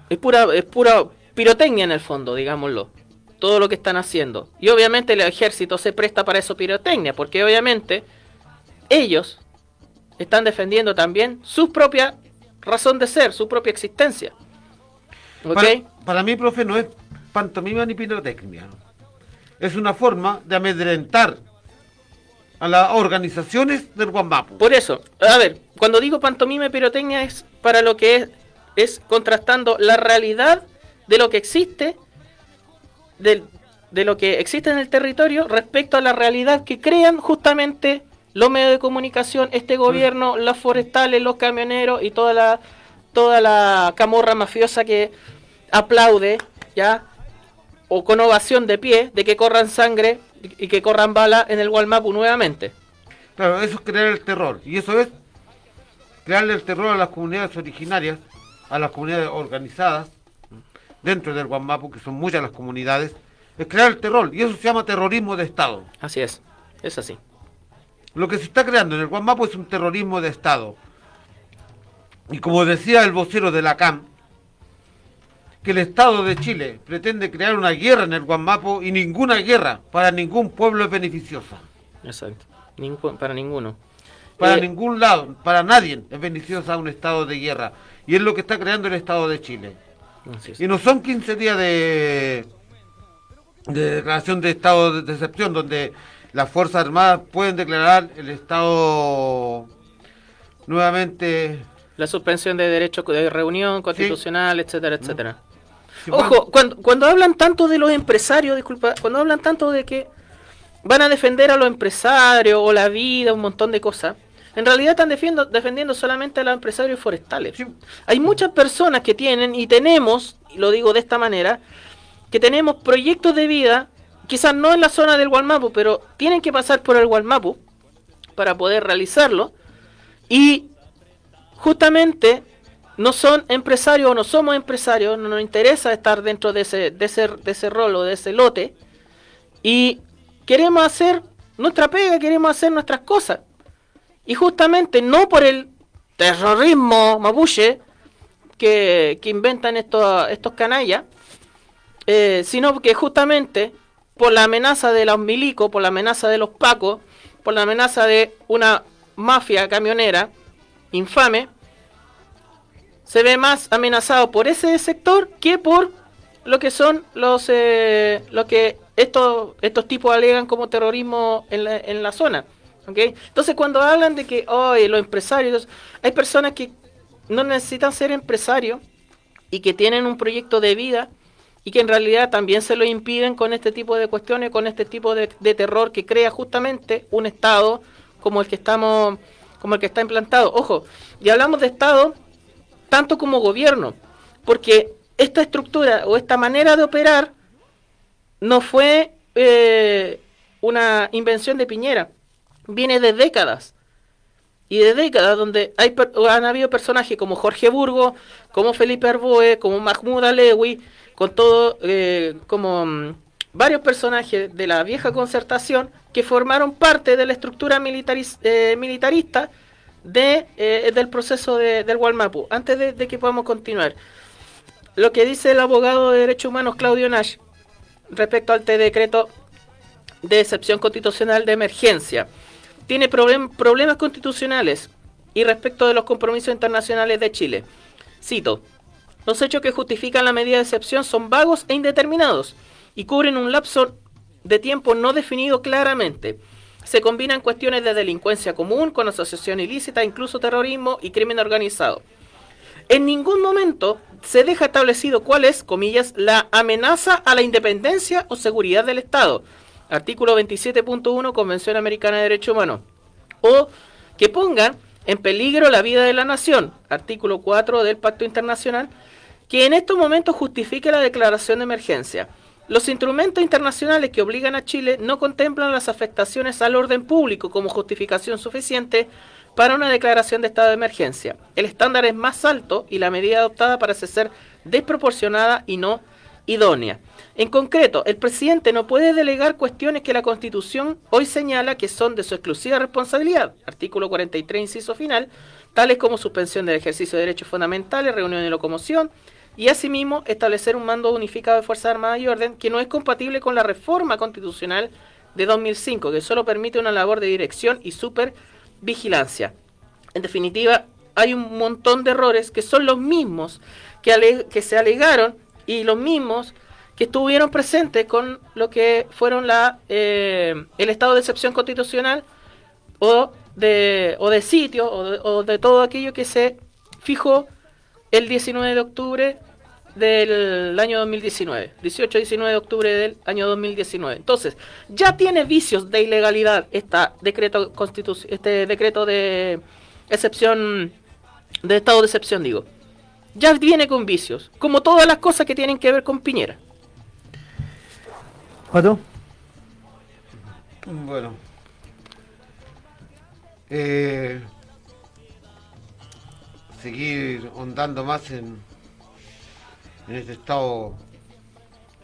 es pura, es pura pirotecnia en el fondo, digámoslo. Todo lo que están haciendo. Y obviamente el ejército se presta para eso pirotecnia, porque obviamente ellos están defendiendo también su propia razón de ser, su propia existencia. ¿Ok? Para, para mí, profe, no es pantomima ni pirotecnia. Es una forma de amedrentar a las organizaciones del Guambapu. Por eso, a ver, cuando digo pantomima y pirotecnia es para lo que es, es contrastando la realidad de lo que existe, del- de lo que existe en el territorio respecto a la realidad que crean justamente los medios de comunicación, este gobierno, los forestales, los camioneros y toda la toda la camorra mafiosa que aplaude, ya, o con ovación de pie, de que corran sangre y que corran bala en el Gualmapu nuevamente. Claro, eso es crear el terror. Y eso es crearle el terror a las comunidades originarias, a las comunidades organizadas, dentro del Guamapu, que son muchas las comunidades, es crear el terror. Y eso se llama terrorismo de Estado. Así es, es así. Lo que se está creando en el Guamapu es un terrorismo de Estado. Y como decía el vocero de la CAM, que el Estado de Chile pretende crear una guerra en el Guamapu y ninguna guerra para ningún pueblo es beneficiosa. Exacto. Para ninguno. Para Eh, ningún lado, para nadie es beneficiosa un estado de guerra. Y es lo que está creando el Estado de Chile. es. Y no son 15 días de, de declaración de estado de excepción, donde las Fuerzas Armadas pueden declarar el estado nuevamente... La suspensión de derechos de reunión constitucional, etcétera, etcétera. Sí, Ojo, cuando, cuando hablan tanto de los empresarios, disculpa, cuando hablan tanto de que van a defender a los empresarios o la vida, un montón de cosas, en realidad están defiendo- defendiendo solamente a los empresarios forestales. Hay muchas personas que tienen y tenemos, y lo digo de esta manera, que tenemos proyectos de vida, quizás no en la zona del Gualmapu, pero tienen que pasar por el Gualmapu para poder realizarlo. Y justamente no son empresarios o no somos empresarios, no nos interesa estar dentro de ese, de ese, de ese rol o de ese lote. Y queremos hacer nuestra pega, queremos hacer nuestras cosas. Y justamente no por el terrorismo mapuche que, que inventan estos, estos canallas, eh, sino que justamente por la amenaza de los milicos, por la amenaza de los pacos, por la amenaza de una mafia camionera infame, se ve más amenazado por ese sector que por lo que son los eh, lo que estos estos tipos alegan como terrorismo en la, en la zona ¿ok? entonces cuando hablan de que hoy los empresarios hay personas que no necesitan ser empresarios y que tienen un proyecto de vida y que en realidad también se lo impiden con este tipo de cuestiones, con este tipo de, de terror que crea justamente un Estado como el que estamos, como el que está implantado. Ojo, y hablamos de Estado tanto como gobierno, porque esta estructura o esta manera de operar no fue eh, una invención de Piñera, viene de décadas. Y de décadas donde hay, han habido personajes como Jorge Burgo, como Felipe Arboe, como Mahmoud Alewi, con todo, eh, como mm, varios personajes de la vieja concertación que formaron parte de la estructura eh, militarista eh, del proceso de- del Gualmapu. Antes de, que podamos continuar, lo que dice el abogado de derechos humanos Claudio Nash respecto al decreto de excepción constitucional de emergencia. Tiene problem- problemas constitucionales y respecto de los compromisos internacionales de Chile. Cito, los hechos que justifican la medida de excepción son vagos e indeterminados y cubren un lapso de tiempo no definido claramente. Se combinan cuestiones de delincuencia común con asociación ilícita, incluso terrorismo y crimen organizado. En ningún momento se deja establecido cuál es, comillas, la amenaza a la independencia o seguridad del Estado. Artículo 27.1 Convención Americana de Derechos Humanos. O que pongan en peligro la vida de la nación. Artículo 4 del Pacto Internacional. Que en estos momentos justifique la declaración de emergencia. Los instrumentos internacionales que obligan a Chile no contemplan las afectaciones al orden público como justificación suficiente para una declaración de estado de emergencia. El estándar es más alto y la medida adoptada parece ser desproporcionada y no idónea. En concreto, el presidente no puede delegar cuestiones que la Constitución hoy señala que son de su exclusiva responsabilidad, artículo 43, inciso final, tales como suspensión del ejercicio de derechos fundamentales, reunión y locomoción, y asimismo establecer un mando unificado de Fuerzas Armadas y Orden que no es compatible con la reforma constitucional de 2005, que solo permite una labor de dirección y supervigilancia. En definitiva, hay un montón de errores que son los mismos que, que se alegaron y los mismos que estuvieron presentes con lo que fueron la, eh, el estado de excepción constitucional o de, o de sitio o de, o de todo aquello que se fijó el 19 de octubre del año 2019, 18-19 de octubre del año 2019. Entonces, ya tiene vicios de ilegalidad esta decreto constitu- este decreto de excepción, de estado de excepción, digo. Ya viene con vicios, como todas las cosas que tienen que ver con Piñera. ¿Pato? Bueno. eh, seguir ondando más en, en este estado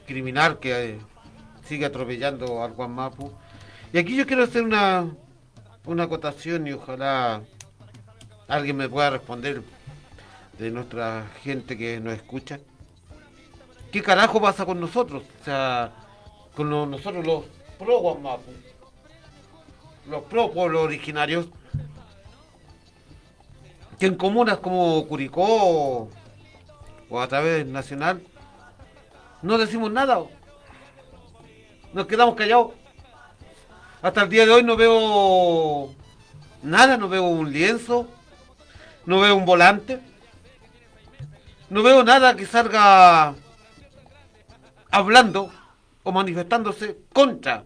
criminal que eh, sigue atropellando al Guamapu. Y aquí yo quiero hacer una, una acotación y ojalá alguien me pueda responder de nuestra gente que nos escucha. ¿Qué carajo pasa con nosotros? O sea, con nosotros los pro Guamapu, los pro pueblos originarios, que en comunas como Curicó o, a través nacional no decimos nada. Nos quedamos callados. Hasta el día de hoy no veo nada, no veo un lienzo, no veo un volante, no veo nada que salga hablando o manifestándose contra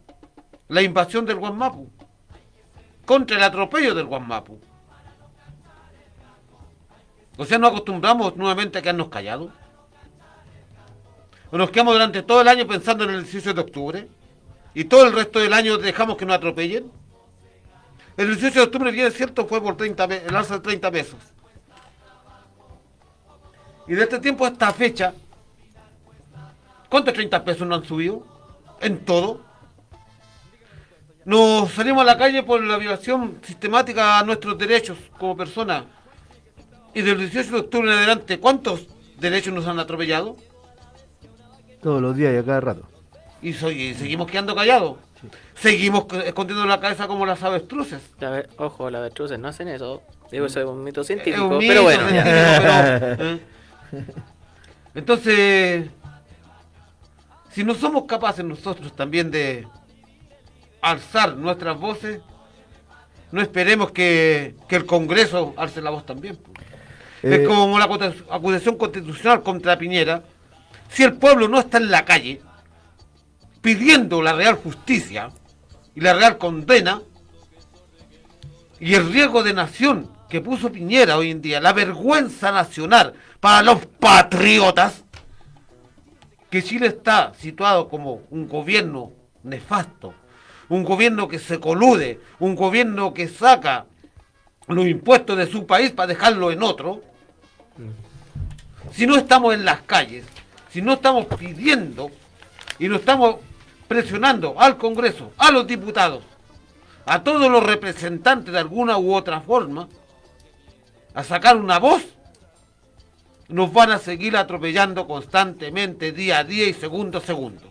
la invasión del Guamapu, contra el atropello del Guamapu. O sea, nos acostumbramos nuevamente a quedarnos callados. O nos quedamos durante todo el año pensando en el 18 de octubre. Y todo el resto del año dejamos que nos atropellen. El 18 de octubre, bien cierto, fue por 30 pe- el alza de 30 pesos. Y de este tiempo a esta fecha, ¿cuántos 30 pesos no han subido? En todo. Nos salimos a la calle por la violación sistemática a nuestros derechos como personas. Y del 18 de octubre en adelante, ¿cuántos derechos nos han atropellado? Todos los días y a cada rato. Y, seguimos quedando callados. Seguimos c- escondiendo la cabeza como las avestruces. A ver, ojo, las avestruces no hacen eso. Digo, eso es un mito científico, Es un pero bueno. científico, pero, ¿eh? Entonces, si no somos capaces nosotros también de alzar nuestras voces, no esperemos que, que el Congreso alce la voz también. Pues. Eh, Es como la acu- acusación constitucional contra Piñera. Si el pueblo no está en la calle pidiendo la real justicia y la real condena y el riesgo de nación que puso Piñera hoy en día, la vergüenza nacional para los patriotas, que Chile está situado como un gobierno nefasto, un gobierno que se colude, un gobierno que saca los impuestos de su país para dejarlo en otro, si no estamos en las calles, si no estamos pidiendo y no estamos presionando al Congreso, a los diputados, a todos los representantes de alguna u otra forma, a sacar una voz, nos van a seguir atropellando constantemente, día a día y segundo a segundo.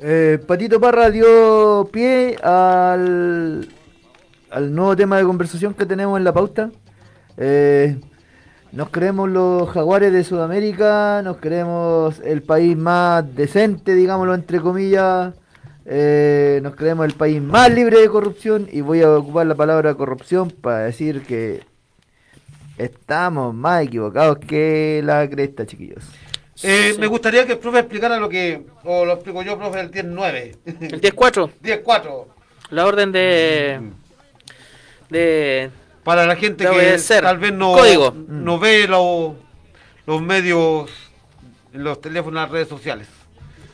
Eh, Patito Parra dio pie al, nuevo tema de conversación que tenemos en la pauta. Eh, nos creemos los jaguares de Sudamérica, nos creemos el país más decente, digámoslo entre comillas, eh, nos creemos el país más libre de corrupción y voy a ocupar la palabra corrupción para decir que estamos más equivocados que la cresta, chiquillos. Eh, Me gustaría que el profe explicara lo que, o lo explico yo, profe, el 10-9. El 10-4. 10-4. La orden de. de. Para la gente que tal vez no, Código. no ve lo- los medios, los teléfonos, las redes sociales.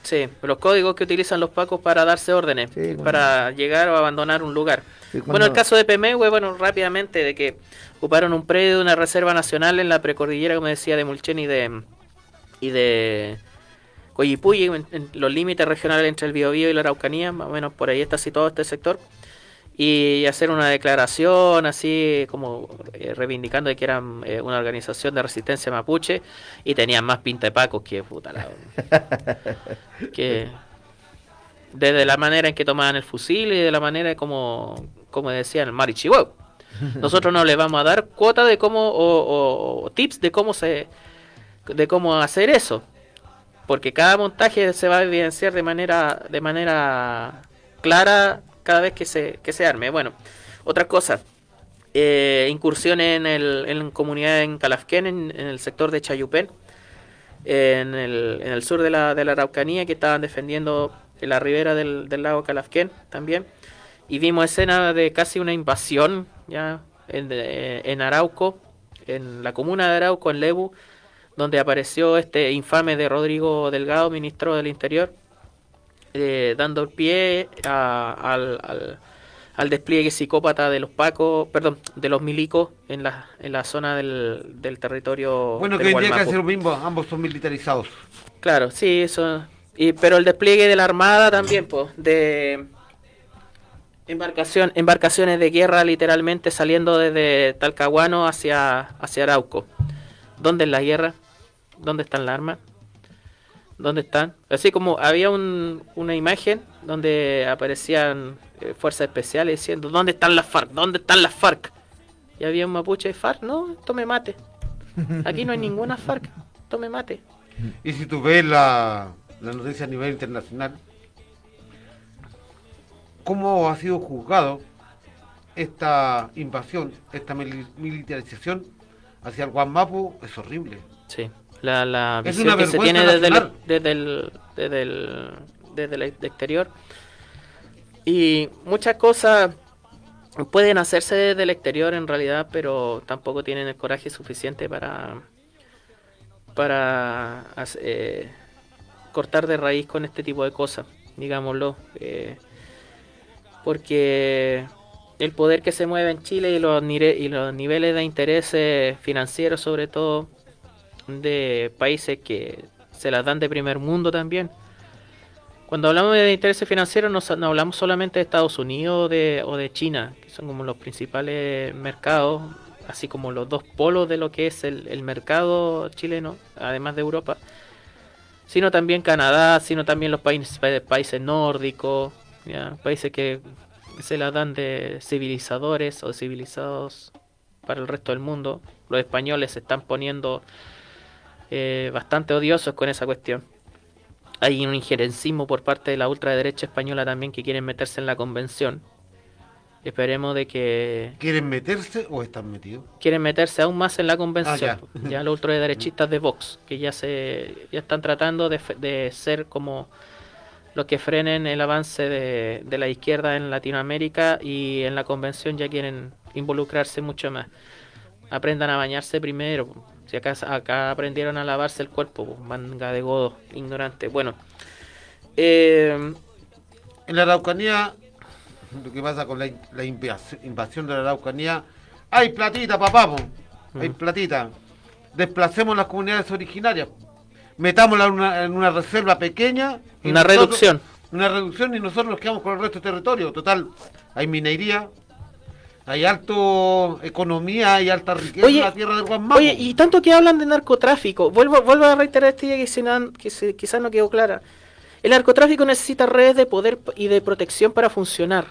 Sí, los códigos que utilizan los pacos para darse órdenes, para llegar o abandonar un lugar. Sí, Bueno, el caso de Pemehue, bueno, rápidamente, de que ocuparon un predio de una reserva nacional en la precordillera, como decía, de Mulchen y de, y de Coyipulli, en, en los límites regionales entre el Biobío y la Araucanía, más o menos por ahí está situado este sector. Y hacer una declaración así como eh, reivindicando de que eran eh, una organización de resistencia mapuche y tenían más pinta de pacos que puta la que desde la manera en que tomaban el fusil y de la manera como, como decían el marichihuau. Nosotros no les vamos a dar cuota de cómo o, o- o tips de cómo se de cómo hacer eso, porque cada montaje se va a evidenciar de manera de manera clara cada vez que se que se arme. Bueno, otra cosa, eh, incursión en el en comunidad en Calafquén, en, el sector de Chayupén, en el, en el sur de la, de la Araucanía, que estaban defendiendo la ribera del, del lago Calafquén también. Y vimos escena de casi una invasión ya en, en Arauco, en la comuna de Arauco, en Lebu, donde apareció este infame de Rodrigo Delgado, ministro del Interior, eh, dando pie a, al- al- al despliegue psicópata de los pacos, perdón, de los milicos en la, en la zona del, del territorio. Bueno, que hoy día hacer lo mismo, ambos son militarizados. Claro, sí, eso. Y, pero el despliegue de la armada también, pues, de embarcación, embarcaciones de guerra literalmente saliendo desde Talcahuano hacia, hacia Arauco. ¿Dónde es la guerra? ¿Dónde están las armas? ¿Dónde están? Así como había un- una imagen donde aparecían eh, fuerzas especiales diciendo ¿Dónde están las FARC? ¿Dónde están las FARC? Y había un mapuche de FARC, no, tome mate. Aquí no hay ninguna FARC, tome mate. Y si tú ves la, la noticia a nivel internacional, cómo ha sido juzgado esta invasión, esta mili- militarización hacia el Guamapu, es horrible. Sí, la, la Es visión que se tiene desde el, desde el, desde el, desde el exterior. Y muchas cosas pueden hacerse desde el exterior en realidad, pero tampoco tienen el coraje suficiente para, para eh, cortar de raíz con este tipo de cosas, digámoslo. eh, porque el poder que se mueve en Chile y los, nire- y los niveles de intereses financieros sobre todo de países que se las dan de primer mundo también. Cuando hablamos de intereses financieros no, no hablamos solamente de Estados Unidos de, o de China, que son como los principales mercados, así como los dos polos de lo que es el, el mercado chileno, además de Europa, sino también Canadá, sino también los países, pa- países nórdicos, ¿ya? países que se las dan de civilizadores o civilizados para el resto del mundo. Los españoles se están poniendo eh, bastante odiosos con esa cuestión. Hay un injerencismo por parte de la ultraderecha española también que quieren meterse en la convención. Esperemos de que ¿Quieren meterse o están metidos? quieren meterse aún más en la convención. Ah, ya. ya. los ultraderechistas de Vox, que ya se ya están tratando de, de ser como los que frenen el avance de, de la izquierda en Latinoamérica y en la convención ya quieren involucrarse mucho más. Aprendan a bañarse primero. Si acá, acá aprendieron a lavarse el cuerpo, po, manga de godo, ignorante. Bueno, eh, En la Araucanía, lo que pasa con la, in- la invas- invasión de la Araucanía, hay platita, papá, po. hay Mm. platita. Desplacemos las comunidades originarias, metámosla en una, en una reserva pequeña. y Una nosotros- reducción. Una reducción y nosotros nos quedamos con el resto del territorio. Total, hay minería, hay alto economía, hay alta riqueza Oye, en la tierra del Guasmapo. Oye, y tanto que hablan de narcotráfico, vuelvo, vuelvo a reiterar esta idea que, se que se- quizás no quedó clara. El narcotráfico necesita redes de poder y de protección para funcionar.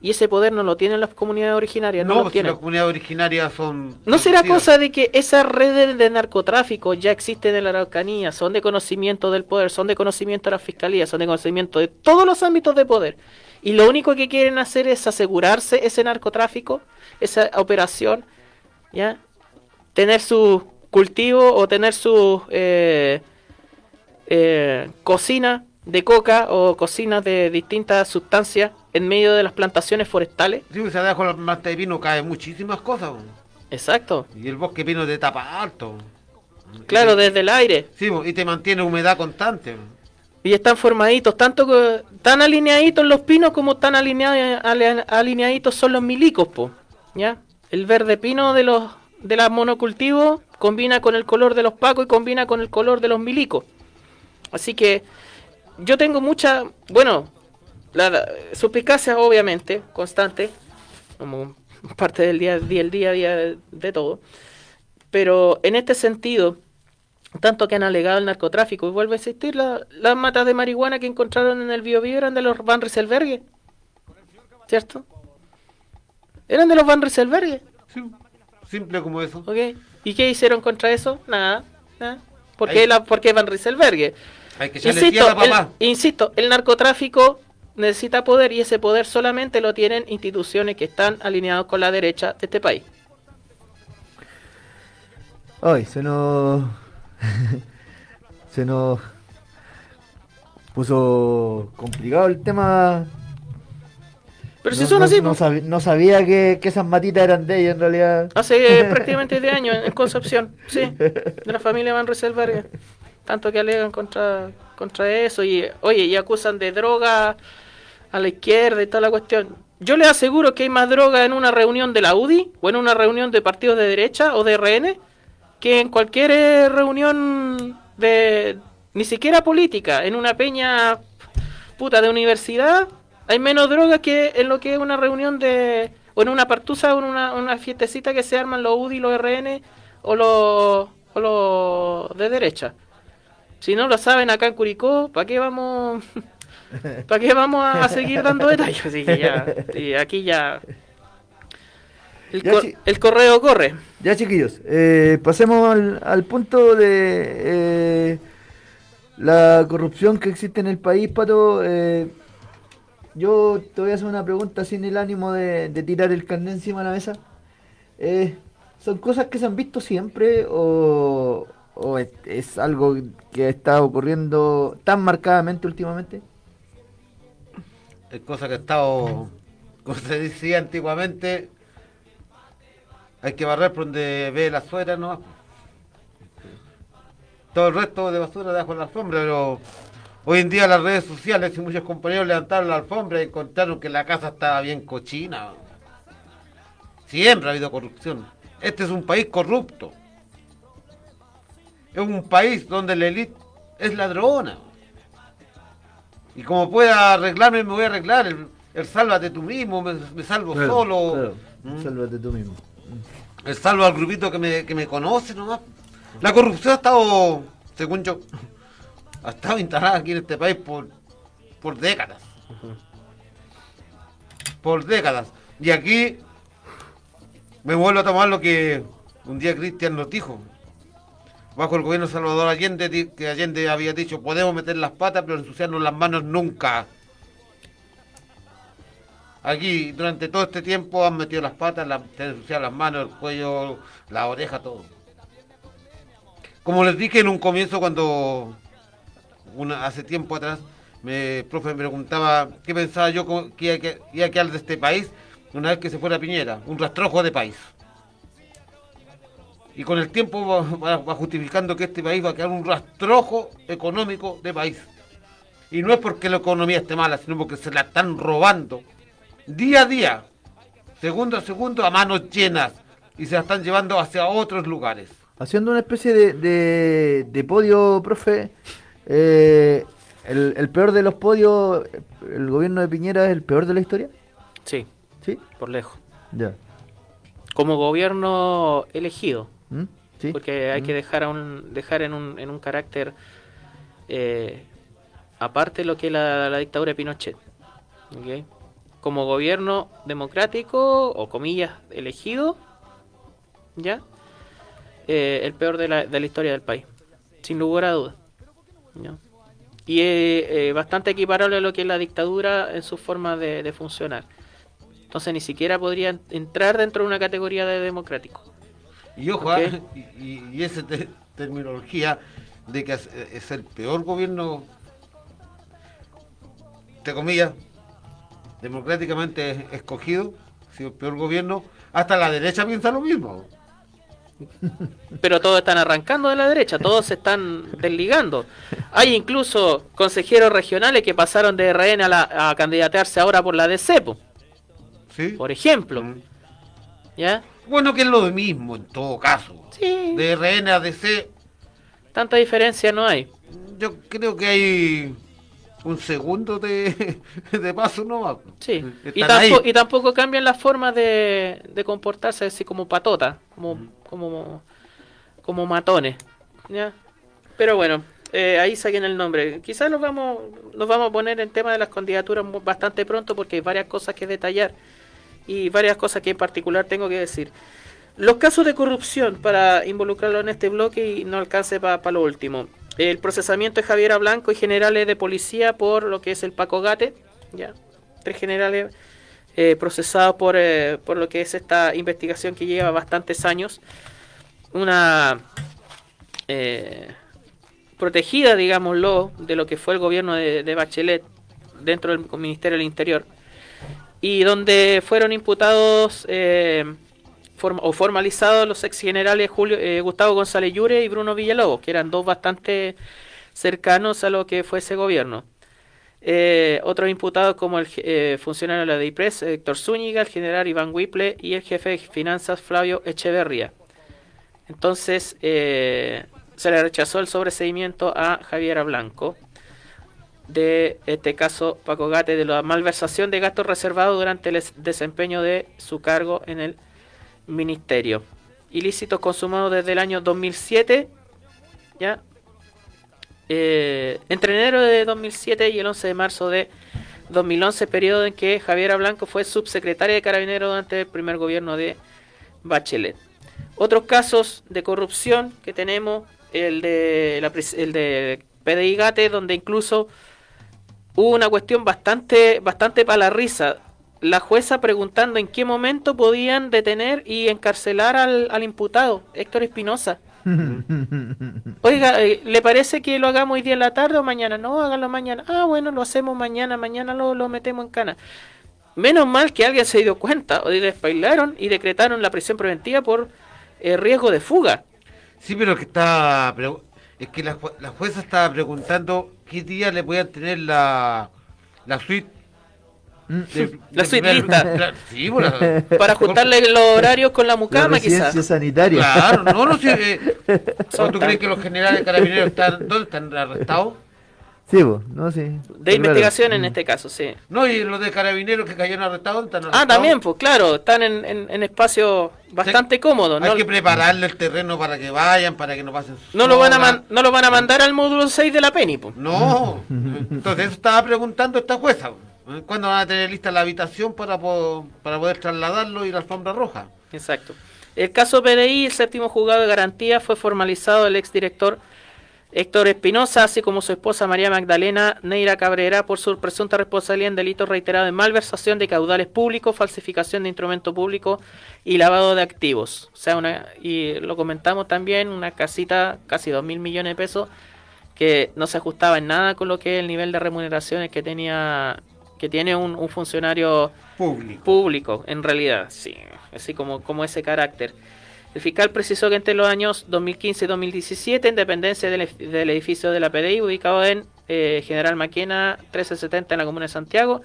Y ese poder no lo tienen las comunidades originarias, no, no, lo si tienen. las comunidades originarias son... ¿No será cosa de que esas redes de narcotráfico ya existen en la Araucanía, son de conocimiento del poder, son de conocimiento de la fiscalía, son de conocimiento de todos los ámbitos de poder? Y lo único que quieren hacer es asegurarse ese narcotráfico, esa operación, ¿ya? Tener su cultivo o tener su eh, eh, cocina de coca o cocinas de distintas sustancias en medio de las plantaciones forestales. Sí, pues abajo de la mata de vino caen muchísimas cosas. Exacto. Y el bosque vino de tapa alto. Claro, desde el aire. Sí, y te mantiene humedad constante. Y están formaditos, tanto que, tan alineaditos los pinos como tan alineados, alineaditos son los milicos, po, ¿ya? El verde pino de los de la monocultivo combina con el color de los pacos y combina con el color de los milicos. Así que yo tengo mucha, bueno, la, suspicacia obviamente, constante, como parte del día, día, el día a día de todo. Pero en este sentido, tanto que han alegado el narcotráfico y vuelve a existir la- las matas de marihuana que encontraron en el Biobío eran de los Van Rieselbergue, ¿cierto? Eran de los Van Rieselbergue. Simple como eso. ¿Y qué hicieron contra eso? Nada. nada. ¿Por qué, Ahí- la, por qué Van Rieselbergue? Hay que echarle Insisto, el, insisto, el narcotráfico necesita poder y ese poder solamente lo tienen instituciones que están alineadas con la derecha de este país. Ay, se nos. se nos. puso complicado el tema. Pero si son no- así, no, sabía que, que esas matitas eran de ella en realidad. Hace prácticamente 10 años en Concepción, sí, de la familia Van Rieselbergue. Tanto que alegan contra, contra eso y, oye, y acusan de droga a la izquierda y toda la cuestión. yo les aseguro que hay más droga en una reunión de la UDI o en una reunión de partidos de derecha o de RN que en cualquier eh, reunión de ni siquiera política, en una peña puta de universidad hay menos droga que en lo que es una reunión de o en una partusa o en una, una fiestecita que se arman los UDI, los RN o los, o los de derecha. Si no lo saben acá en Curicó, ¿para qué vamos ¿Para qué vamos a, seguir dando detalles? Así ya, sí, aquí ya. El, Ya, cor- chi- el correo corre. Ya chiquillos, eh, pasemos al, al punto de eh, la corrupción que existe en el país, Pato. Eh, yo te voy a hacer una pregunta sin el ánimo de, de tirar el carnet encima de la mesa. Eh, ¿Son cosas que se han visto siempre o, o es, es algo que está ocurriendo tan marcadamente últimamente? Es cosa que ha estado, como se decía antiguamente, hay que barrer por donde ve la suegra, ¿no? Todo el resto de basura debajo de la alfombra, pero hoy en día las redes sociales y muchos compañeros levantaron la alfombra y encontraron que la casa estaba bien cochina. Siempre ha habido corrupción. Este es un país corrupto. Es un país donde la élite es ladrona. Y como pueda arreglarme, me voy a arreglar. El, el sálvate tú mismo, me, me salvo Claro, solo. claro. ¿Mm? Sálvate tú mismo. Salvo al grupito que me, que me conoce nomás. La corrupción ha estado, según yo, ha estado instalada aquí en este país por, por décadas. Por décadas. Y aquí me vuelvo a tomar lo que un día Cristian nos dijo. Bajo el gobierno de Salvador Allende, que Allende había dicho, podemos meter las patas, pero ensuciarnos las manos nunca. Aquí, durante todo este tiempo, han metido las patas, han ensuciado las manos, el cuello, la oreja, todo. Como les dije en un comienzo, cuando una, hace tiempo atrás, me, el profe me preguntaba qué pensaba yo que iba, a quedar de este país una vez que se fuera Piñera, un rastrojo de país. Y con el tiempo va justificando que este país va a quedar un rastrojo económico de país. Y no es porque la economía esté mala, sino porque se la están robando día a día, segundo a segundo, a manos llenas. Y se la están llevando hacia otros lugares. Haciendo una especie de, de, de podio, profe, eh, el, el peor de los podios, el gobierno de Piñera es el peor de la historia. Sí. ¿Sí? Por lejos. Ya. Como gobierno elegido. ¿Mm? ¿Sí? Porque hay ¿Mm? que dejar, a un, dejar en, un, en un carácter eh, aparte lo que es la, la dictadura de Pinochet. ¿ok? Como gobierno democrático, o comillas, elegido, ¿ya? Eh, el peor de la, de la historia del país, sin lugar a dudas. ¿ya? Y eh, bastante equiparable a lo que es la dictadura en su forma de, de funcionar. Entonces ni siquiera podría entrar dentro de una categoría de democrático. Y ojo, Ok. ah, y, esa te- terminología de que es, es el peor gobierno, entre comillas, democráticamente escogido, ha sido el peor gobierno, hasta la derecha piensa lo mismo. Pero todos están arrancando de la derecha, todos se están desligando. Hay incluso consejeros regionales que pasaron de RN a, la- a candidatearse ahora por la DC, po, por ejemplo. ¿Ya? Bueno, que es lo mismo en todo caso. Sí. De RN a DC, Tanta diferencia no hay. yo creo que hay un segundo de, de paso nomás. Sí. Y, tampoco, y tampoco cambian las formas de, de comportarse así como patota, como, como, como matones. ¿ya? Pero bueno, eh, ahí saquen el nombre. Quizás nos vamos, nos vamos a poner en tema de las candidaturas bastante pronto porque hay varias cosas que detallar y varias cosas que en particular tengo que decir. Los casos de corrupción, para involucrarlo en este bloque y no alcance para lo último. El procesamiento de Javiera Blanco y generales de policía por lo que es el Paco Gate, ya, tres generales eh, procesados por, eh, por lo que es esta investigación que lleva bastantes años. Una eh, protegida, digámoslo, de lo que fue el gobierno de, Bachelet dentro del Ministerio del Interior. Y donde fueron imputados eh, form- o formalizados los ex generales Julio, eh, Gustavo González Llure y Bruno Villalobos, que eran dos bastante cercanos a lo que fue ese gobierno. Eh, otros imputados como el eh, funcionario de la DIPRES, Héctor Zúñiga, el general Iván Whipple y el jefe de finanzas Flavio Echeverría. Entonces eh, se le rechazó el sobreseimiento a Javiera Blanco de este caso Paco Gate de la malversación de gastos reservados durante el es- desempeño de su cargo en el ministerio. Ilícitos consumados desde el año 2007, ya eh, entre enero de 2007 y el 11 de marzo de 2011, periodo en que Javiera Blanco fue subsecretaria de Carabineros durante el primer gobierno de Bachelet. Otros casos de corrupción que tenemos, el de, la el de PDI Gate, donde incluso hubo una cuestión bastante, bastante para la risa. La jueza preguntando en qué momento podían detener y encarcelar al, al imputado, Héctor Espinosa. Oiga, eh, ¿le parece que lo hagamos hoy día en la tarde o mañana? No, hágalo mañana. Ah, bueno, lo hacemos mañana, mañana lo, lo metemos en cana. Menos mal que alguien se dio cuenta, o despailaron y decretaron la prisión preventiva por eh, riesgo de fuga. Sí, pero que está. Es que la, la jueza estaba preguntando qué día le podían tener la, la suite. De- La suite primer- lista. la- sí, bueno, Para ajustarle los horarios con la mucama, quizás. sanitaria. Claro, no, no sé. eh, ¿o ¿Tú crees que los generales carabineros están. ¿Dónde están arrestados? Sí, vos, no, sí. De investigación en este caso, sí. No, y los de carabineros que cayeron arrestados están Ah, arrestados. también, pues claro, están en, en, en espacios bastante cómodos. Hay No, que prepararle el terreno para que vayan, para que no pasen no lo van a man- no lo van a mandar al módulo 6 de la PENI, pues. No, entonces eso estaba preguntando esta jueza. ¿Cuándo van a tener lista la habitación para, para poder trasladarlo y la alfombra roja? Exacto. El caso PDI, el séptimo juzgado de garantía, fue formalizado el exdirector Héctor Espinosa, así como su esposa María Magdalena Neira Cabrera, por su presunta responsabilidad en delitos reiterados de malversación de caudales públicos, falsificación de instrumento público y lavado de activos. O sea, una, y lo comentamos también, una casita, casi dos mil millones de pesos, que no se ajustaba en nada con lo que es el nivel de remuneraciones que tenía que tiene un, un funcionario público. público, en realidad, sí, así como, como ese carácter. El fiscal precisó que entre los años 2015 y 2017, en dependencia del, del edificio de la PDI, ubicado en eh, General Maquena 1370 en la comuna de Santiago,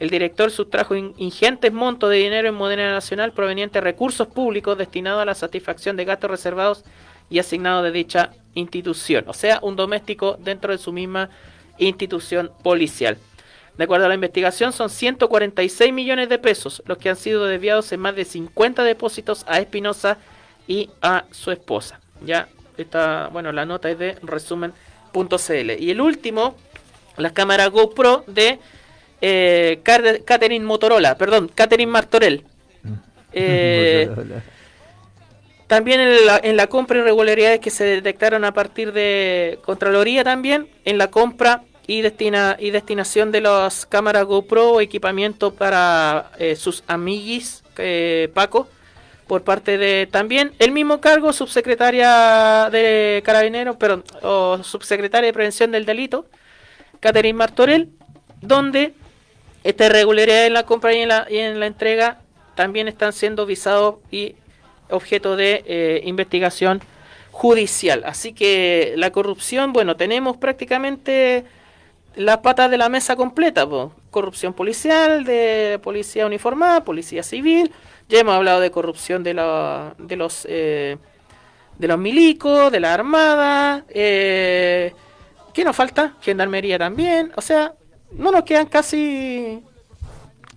el director sustrajo in- ingentes montos de dinero en moneda nacional proveniente de recursos públicos destinados a la satisfacción de gastos reservados y asignados de dicha institución, o sea, un doméstico dentro de su misma institución policial. De acuerdo a la investigación, son 146 millones de pesos los que han sido desviados en más de 50 depósitos a Espinosa y a su esposa. Ya está, bueno, la nota es de resumen.cl. Y el último, las cámaras GoPro de eh, Catherine Motorola, perdón, Catherine Martorell. Eh, también en la, en la compra irregularidades que se detectaron a partir de Contraloría también, en la compra y, destina, y destinación de las cámaras GoPro o equipamiento para eh, sus amiguis, eh, Paco, por parte de también el mismo cargo, subsecretaria de Carabineros, perdón, o subsecretaria de Prevención del Delito, Catherine Martorell, donde esta irregularidad en la compra y en la, y en la entrega también están siendo visados y objeto de eh, investigación judicial. Así que la corrupción, bueno, tenemos prácticamente las patas de la mesa completa, po. corrupción policial, de policía uniformada, policía civil, ya hemos hablado de corrupción de, la, de los eh, de los milicos, de la armada, eh, ¿qué nos falta? Gendarmería también, o sea, no nos quedan casi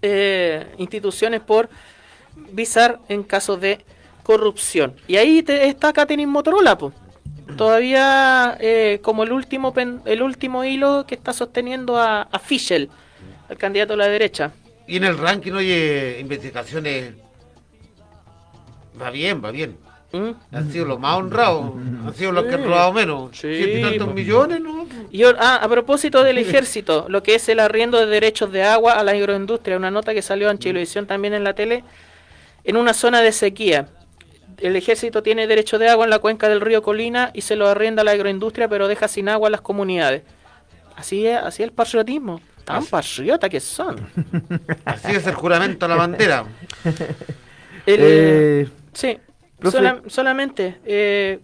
eh, instituciones por visar en casos de corrupción. Y ahí te- está Catherine Motorola, po. Todavía eh, como el último pen- el último hilo que está sosteniendo a, a Fischel, el candidato a la derecha. Y en el ranking, oye, investigaciones. Va bien, va bien. Han sido los más honrados, han sido los que han ¿Mm? Sí. robado menos. Y tantos po. millones, ¿no? Y ah, a propósito del ejército, lo que es el arriendo de derechos de agua a la agroindustria, una nota que salió en Chilevisión también en la tele, en una zona de sequía. El ejército tiene derecho de agua en la cuenca del río Colina y se lo arrienda a la agroindustria, pero deja sin agua a las comunidades. Así es, así es el patriotismo. Tan patriota que son. Así es el juramento a la bandera. El- Eh, sí, sola- solamente. eh,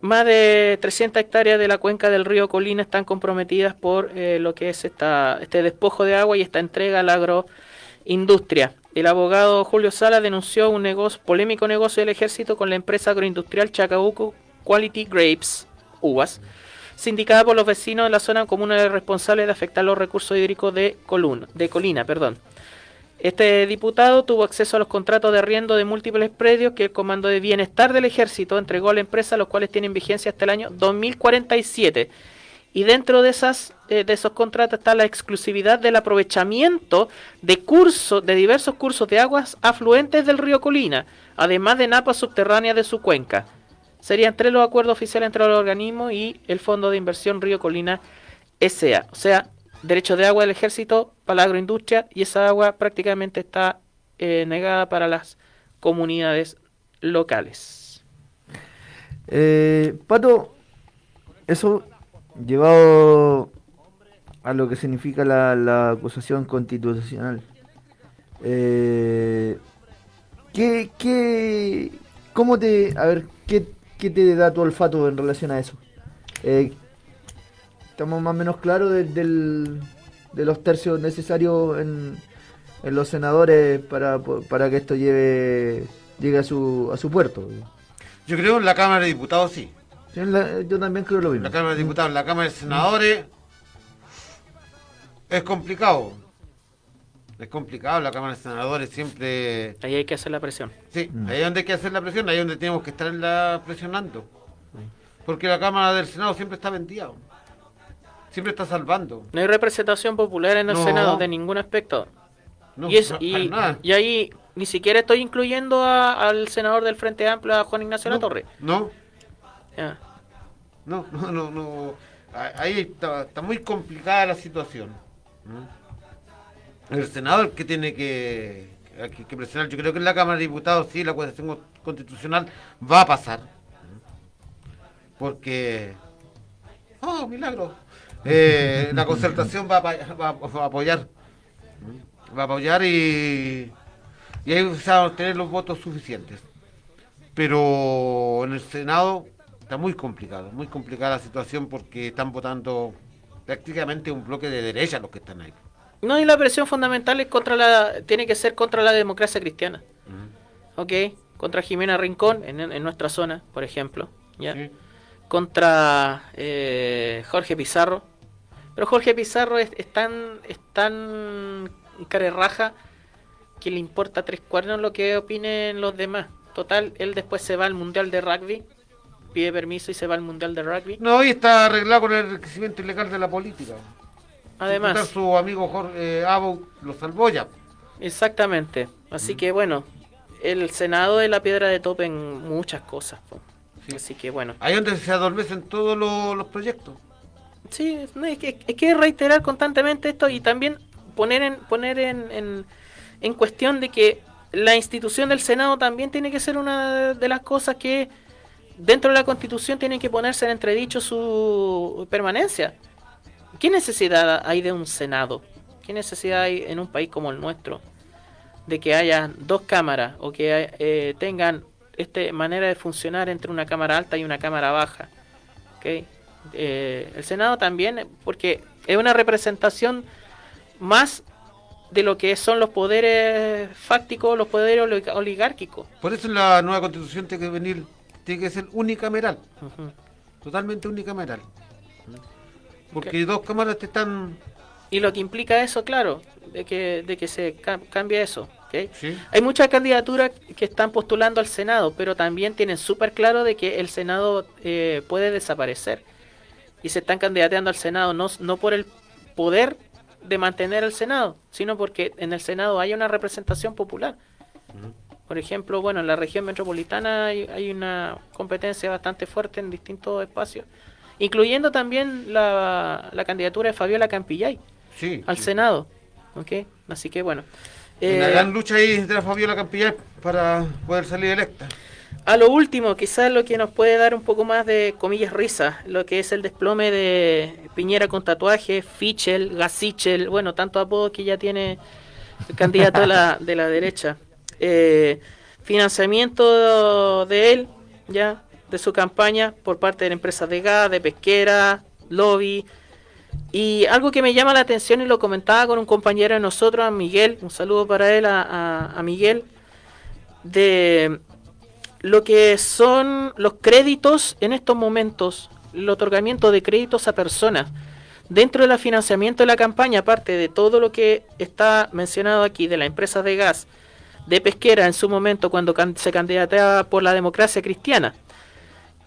más de 300 hectáreas de la cuenca del río Colina están comprometidas por eh, lo que es esta, este despojo de agua y esta entrega a la agroindustria. El abogado Julio Sala denunció un negocio, polémico negocio del ejército con la empresa agroindustrial Chacabuco Quality Grapes, uvas, sindicada por los vecinos de la zona comuna responsable de afectar los recursos hídricos de, Coluna, de Colina. Perdón. Este diputado tuvo acceso a los contratos de arriendo de múltiples predios que el Comando de Bienestar del Ejército entregó a la empresa, los cuales tienen vigencia hasta el año 2047. Y dentro de, esas, eh, de esos contratos está la exclusividad del aprovechamiento de cursos, de diversos cursos de aguas afluentes del río Colina, además de napas subterráneas de su cuenca. Serían tres los acuerdos oficiales entre los organismos y el Fondo de Inversión Río Colina SA. O sea, derecho de agua del ejército para la agroindustria y esa agua prácticamente está eh, negada para las comunidades locales. Eh, Pato, eso llevado a lo que significa la, la acusación constitucional. Eh, ¿qué, qué, ¿Cómo te... A ver, ¿qué, qué te da tu olfato en relación a eso? Eh, estamos más o menos claros de, de los tercios necesarios en, en los senadores para, para que esto lleve llegue a su, a su puerto. Yo creo en la Cámara de Diputados sí. Sí, en la- yo también creo lo mismo. La Cámara de Diputados, en la Cámara de Senadores es complicado. Es complicado, la Cámara de Senadores siempre... Ahí hay que hacer la presión. Sí, ahí es donde hay que hacer la presión, ahí es donde tenemos que estar la presionando. Porque la Cámara del Senado siempre está vendida. Siempre está salvando. No hay representación popular en el No. Senado de ningún aspecto. No, y, es- no, y, y ahí ni siquiera estoy incluyendo a- al senador del Frente Amplio, a Juan Ignacio No, Latorre. No, No, no, no, no. Ah, Ahí está, está muy complicada la situación. El senador que tiene que, que, que presionar, yo creo que en la Cámara de Diputados sí, la acusación constitucional va a pasar. Porque... ¡Oh, milagro! Eh, la concertación va a, apoyar. Va a apoyar y... Y ahí se van a obtener los votos suficientes. Pero en el Senado está muy complicado, muy complicada la situación porque están votando prácticamente un bloque de derecha los que están ahí. No, y la presión fundamental es contra la, tiene que ser contra la democracia cristiana. ¿Ok? Contra Jimena Rincón, en, en nuestra zona, por ejemplo. ¿ya? Contra eh, Jorge Pizarro. Pero Jorge Pizarro es, es tan, es tan carerraja que le importa tres cuernos lo que opinen los demás. Total, él después se va al Mundial de Rugby, pide permiso y se va al Mundial de Rugby. No, y está arreglado con el enriquecimiento ilegal de la política. Además. Su amigo Jorge eh, Abo lo salvó ya. Exactamente. Así que bueno, el Senado es la piedra de tope en muchas cosas. Así que bueno. Ahí donde se adormecen todos los, los proyectos. Sí, no, es, que, es que reiterar constantemente esto y también poner en poner en, en, en cuestión de que la institución del Senado también tiene que ser una de las cosas que dentro de la Constitución tiene que ponerse en entredicho su permanencia. ¿Qué necesidad hay de un Senado? ¿Qué necesidad hay en un país como el nuestro de que haya dos cámaras o que eh, tengan este manera de funcionar entre una cámara alta y una cámara baja? Eh, el Senado también, porque es una representación más de lo que son los poderes fácticos, los poderes oli- oligárquicos. Por eso la nueva constitución tiene que venir, tiene que ser unicameral. Totalmente unicameral. Porque dos cámaras te están... Y lo que implica eso, claro, de que, de que se ca- cambie eso. ¿ok? Sí. Hay muchas candidaturas que están postulando al Senado, pero también tienen súper claro de que el Senado eh, puede desaparecer. Y se están candidateando al Senado no, no por el poder de mantener el Senado, sino porque en el Senado hay una representación popular. Por ejemplo, bueno, en la región metropolitana hay, hay una competencia bastante fuerte en distintos espacios, incluyendo también la, la candidatura de Fabiola Campillay Sí, al sí. Senado. ¿ok? Así que bueno. Una Eh, gran lucha ahí entre la Fabiola Campillar para poder salir electa. A lo último, quizás lo que nos puede dar un poco más de comillas risa, lo que es el desplome de Piñera con tatuaje, Fichel, Gasichel, bueno, tanto apodos que ya tiene el candidato de la, de la derecha. Eh, financiamiento de él, ya, de su campaña por parte de empresas de gas, de pesquera, lobby. Y algo que me llama la atención y lo comentaba con un compañero de nosotros, a Miguel, un saludo para él, a, a- a Miguel, de lo que son los créditos en estos momentos, el otorgamiento de créditos a personas. Dentro del financiamiento de la campaña, aparte de todo lo que está mencionado aquí, de las empresas de gas, de pesquera en su momento cuando se candidateaba por la democracia cristiana,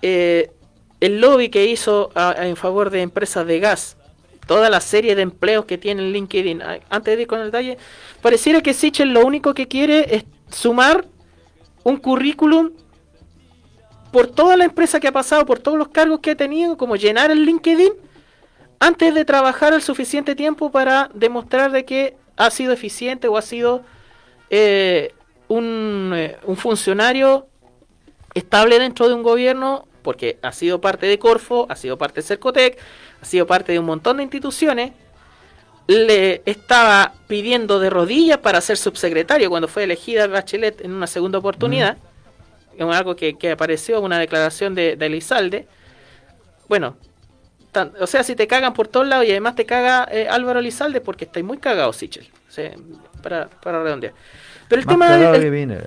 eh, el lobby que hizo en favor de empresas de gas, toda la serie de empleos que tiene en LinkedIn, antes de ir con el detalle, pareciera que Sichel lo único que quiere es sumar un currículum por toda la empresa que ha pasado, por todos los cargos que ha tenido, como llenar el LinkedIn, antes de trabajar el suficiente tiempo para demostrar de que ha sido eficiente o ha sido eh, un, eh, un funcionario estable dentro de un gobierno, porque ha sido parte de Corfo, ha sido parte de Cercotec, ha sido parte de un montón de instituciones, le estaba pidiendo de rodillas para ser subsecretario cuando fue elegida Bachelet en una segunda oportunidad, es algo que, que apareció en una declaración de, de Elizalde. Bueno, tan- o sea, si te cagan por todos lados y además te caga eh, Álvaro Elizalde porque estáis muy cagados, Sichel, o sea, para, para redondear. Pero el Más tema, del- viene.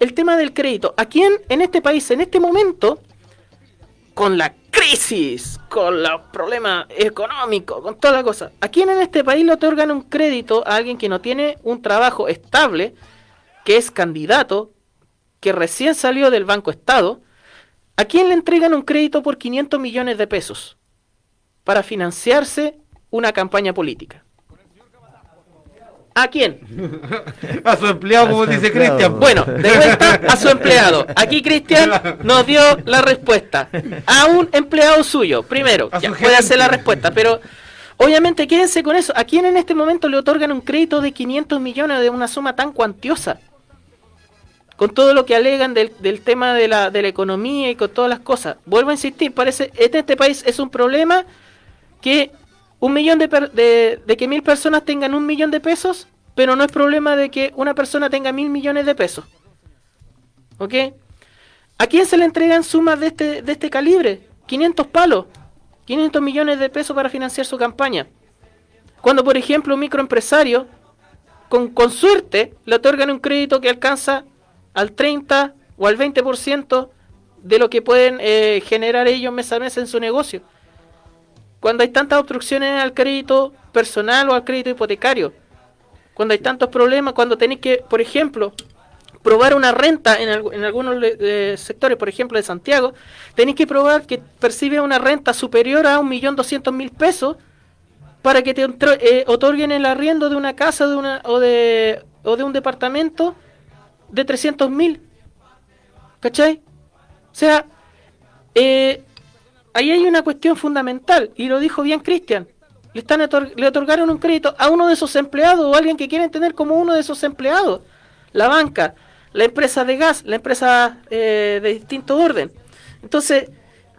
el tema del crédito. ¿A quién en este país, en este momento, con la crisis, con los problemas económicos, con toda la cosa, ¿a quién en este país le otorgan un crédito a alguien que no tiene un trabajo estable, que es candidato, que recién salió del Banco Estado? ¿A quién le entregan un crédito por 500 millones de pesos para financiarse una campaña política? ¿A quién? A su empleado, como dice Cristian. Bueno, de vuelta a su empleado. Aquí Cristian nos dio la respuesta. A un empleado suyo, primero. A Ya, su puede hacer la respuesta, pero obviamente quédense con eso. ¿A quién en este momento le otorgan un crédito de 500 millones de una suma tan cuantiosa? Con todo lo que alegan del, del tema de la, de la economía y con todas las cosas. Vuelvo a insistir, parece en este país es un problema que un millón de, per- de, que mil personas tengan un millón de pesos, pero no es problema de que una persona tenga mil millones de pesos. ¿Ok? ¿A quién se le entregan sumas de este, de este calibre? 500 palos. 500 millones de pesos para financiar su campaña. Cuando, por ejemplo, un microempresario, con, con suerte, le otorgan un crédito que alcanza al 30 o al 20% de lo que pueden eh, generar ellos mes a mes en su negocio cuando hay tantas obstrucciones al crédito personal o al crédito hipotecario, cuando hay tantos problemas, cuando tenéis que, por ejemplo, probar una renta en, algu- en algunos eh, sectores, por ejemplo de Santiago, tenéis que probar que percibe una renta superior a 1.200.000 pesos para que te eh, otorguen el arriendo de una casa de una, o, de, o de un departamento de 300.000. ¿Cachai? O sea, eh, ahí hay una cuestión fundamental, y lo dijo bien Cristian. Le, están le otorgaron un crédito a uno de esos empleados o a alguien que quieren tener como uno de esos empleados. La banca, la empresa de gas, la empresa eh, de distinto orden. Entonces,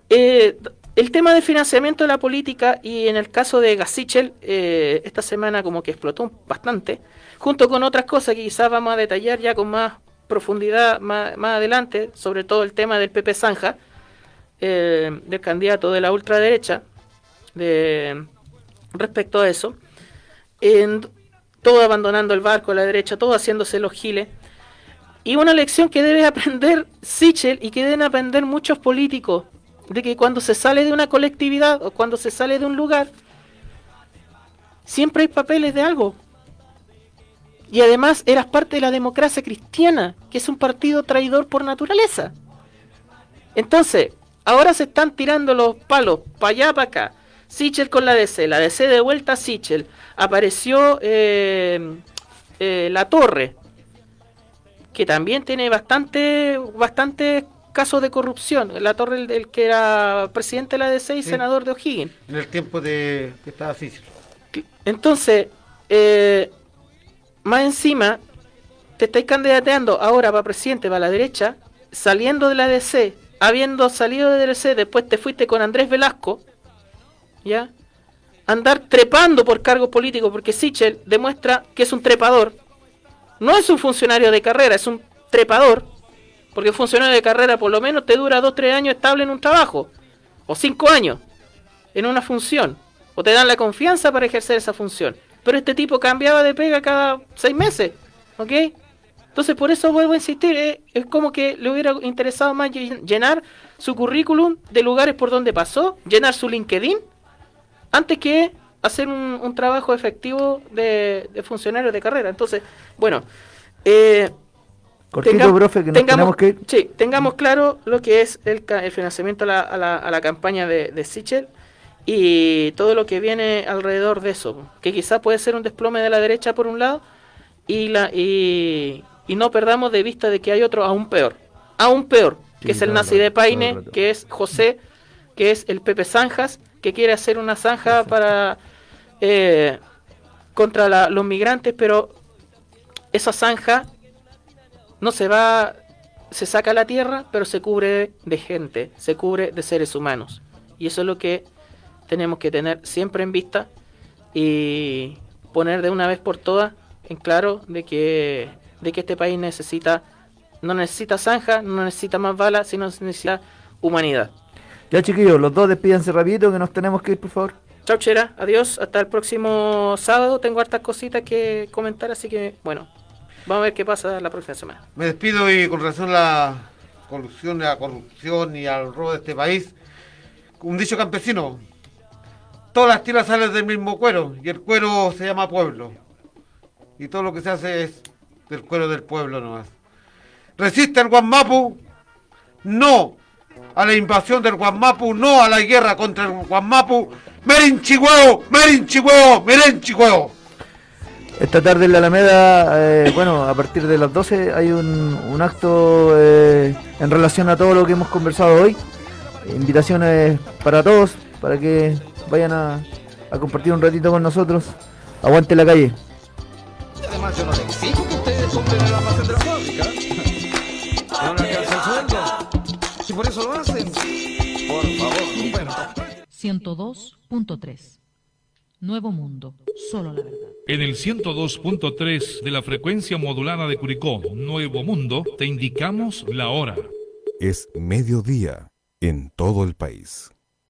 eh, el tema de financiamiento de la política y en el caso de Gasichel, eh, esta semana como que explotó bastante, junto con otras cosas que quizás vamos a detallar ya con más profundidad más, más adelante, sobre todo el tema del Pepe Zanja, eh, del candidato de la ultraderecha, de, respecto a eso, en, todo abandonando el barco a la derecha, todo haciéndose los giles. Y una lección que debe aprender Sichel y que deben aprender muchos políticos, de que cuando se sale de una colectividad o cuando se sale de un lugar, siempre hay papeles de algo. Y además eras parte de la democracia cristiana, que es un partido traidor por naturaleza. Entonces, ahora se están tirando los palos para allá, para acá. Sichel con la DC, la DC de vuelta a Sichel. Apareció eh, eh, La Torre, que también tiene bastante, bastante casos de corrupción. La Torre, el, el que era presidente de la DC y senador de O'Higgins. En el tiempo de que estaba así. Entonces, eh, más encima, te estáis candidateando ahora para presidente, para la derecha, saliendo de la DC, habiendo salido de DC, después te fuiste con Andrés Velasco, ¿ya? Andar trepando por cargos políticos, porque Sichel demuestra que es un trepador. No es un funcionario de carrera, es un trepador. Porque un funcionario de carrera por lo menos te dura 2, 3 años estable en un trabajo. O 5 años en una función. O te dan la confianza para ejercer esa función. Pero este tipo cambiaba de pega cada 6 meses. ¿Ok? Entonces por eso vuelvo a insistir. eh, es como que le hubiera interesado más llen- llenar su currículum de lugares por donde pasó. Llenar su LinkedIn. Antes que hacer un, un trabajo efectivo de, de funcionario de carrera. Entonces, bueno. Eh, Cortito, Tenga- profe, que nos tengamos, tenemos que. Sí, tengamos claro lo que es el, el financiamiento a la, a la- a la campaña de, de Sichel y todo lo que viene alrededor de eso, que quizás puede ser un desplome de la derecha por un lado y, la, y, y no perdamos de vista de que hay otro aún peor, aún peor, que Sí, es el nazi de Paine, que es José, que es el Pepe Zanjas, que quiere hacer una zanja para eh, contra la- los migrantes, pero esa zanja no se va, se saca la tierra, pero se cubre de gente, se cubre de seres humanos. Y eso es lo que tenemos que tener siempre en vista y poner de una vez por todas en claro de que, de que este país necesita, no necesita zanja, no necesita más balas, sino necesita humanidad. Ya chiquillos, los dos despídense rapidito que nos tenemos que ir, por favor. Chao, Chera. Adiós. Hasta el próximo sábado. Tengo hartas cositas que comentar, así que, bueno, vamos a ver qué pasa la próxima semana. Me despido y con relación a la corrupción, a la corrupción y al robo de este país, un dicho campesino, todas las tierras salen del mismo cuero y el cuero se llama pueblo. Y todo lo que se hace es del cuero del pueblo nomás. Resiste el Guanmapu, no a la invasión del Guanmapu, no a la guerra contra el Guanmapu. Merin Chihuahua, Merin Chihuahua, Merin Chihuahua. Esta tarde en la Alameda, eh, bueno, a partir de las 12 hay un, un acto eh, en relación a todo lo que hemos conversado hoy. Invitaciones para todos, para que vayan a, a compartir un ratito con nosotros. Aguante la calle. Además, yo no le exijo compren el almacén de la fábrica. No le alcanza el sueldo. Si por eso lo hacen, por favor, bueno. 102.3 Nuevo Mundo, solo la verdad. En el 102.3 de la frecuencia modulada de Curicó, Nuevo Mundo, te indicamos la hora. Es mediodía en todo el país.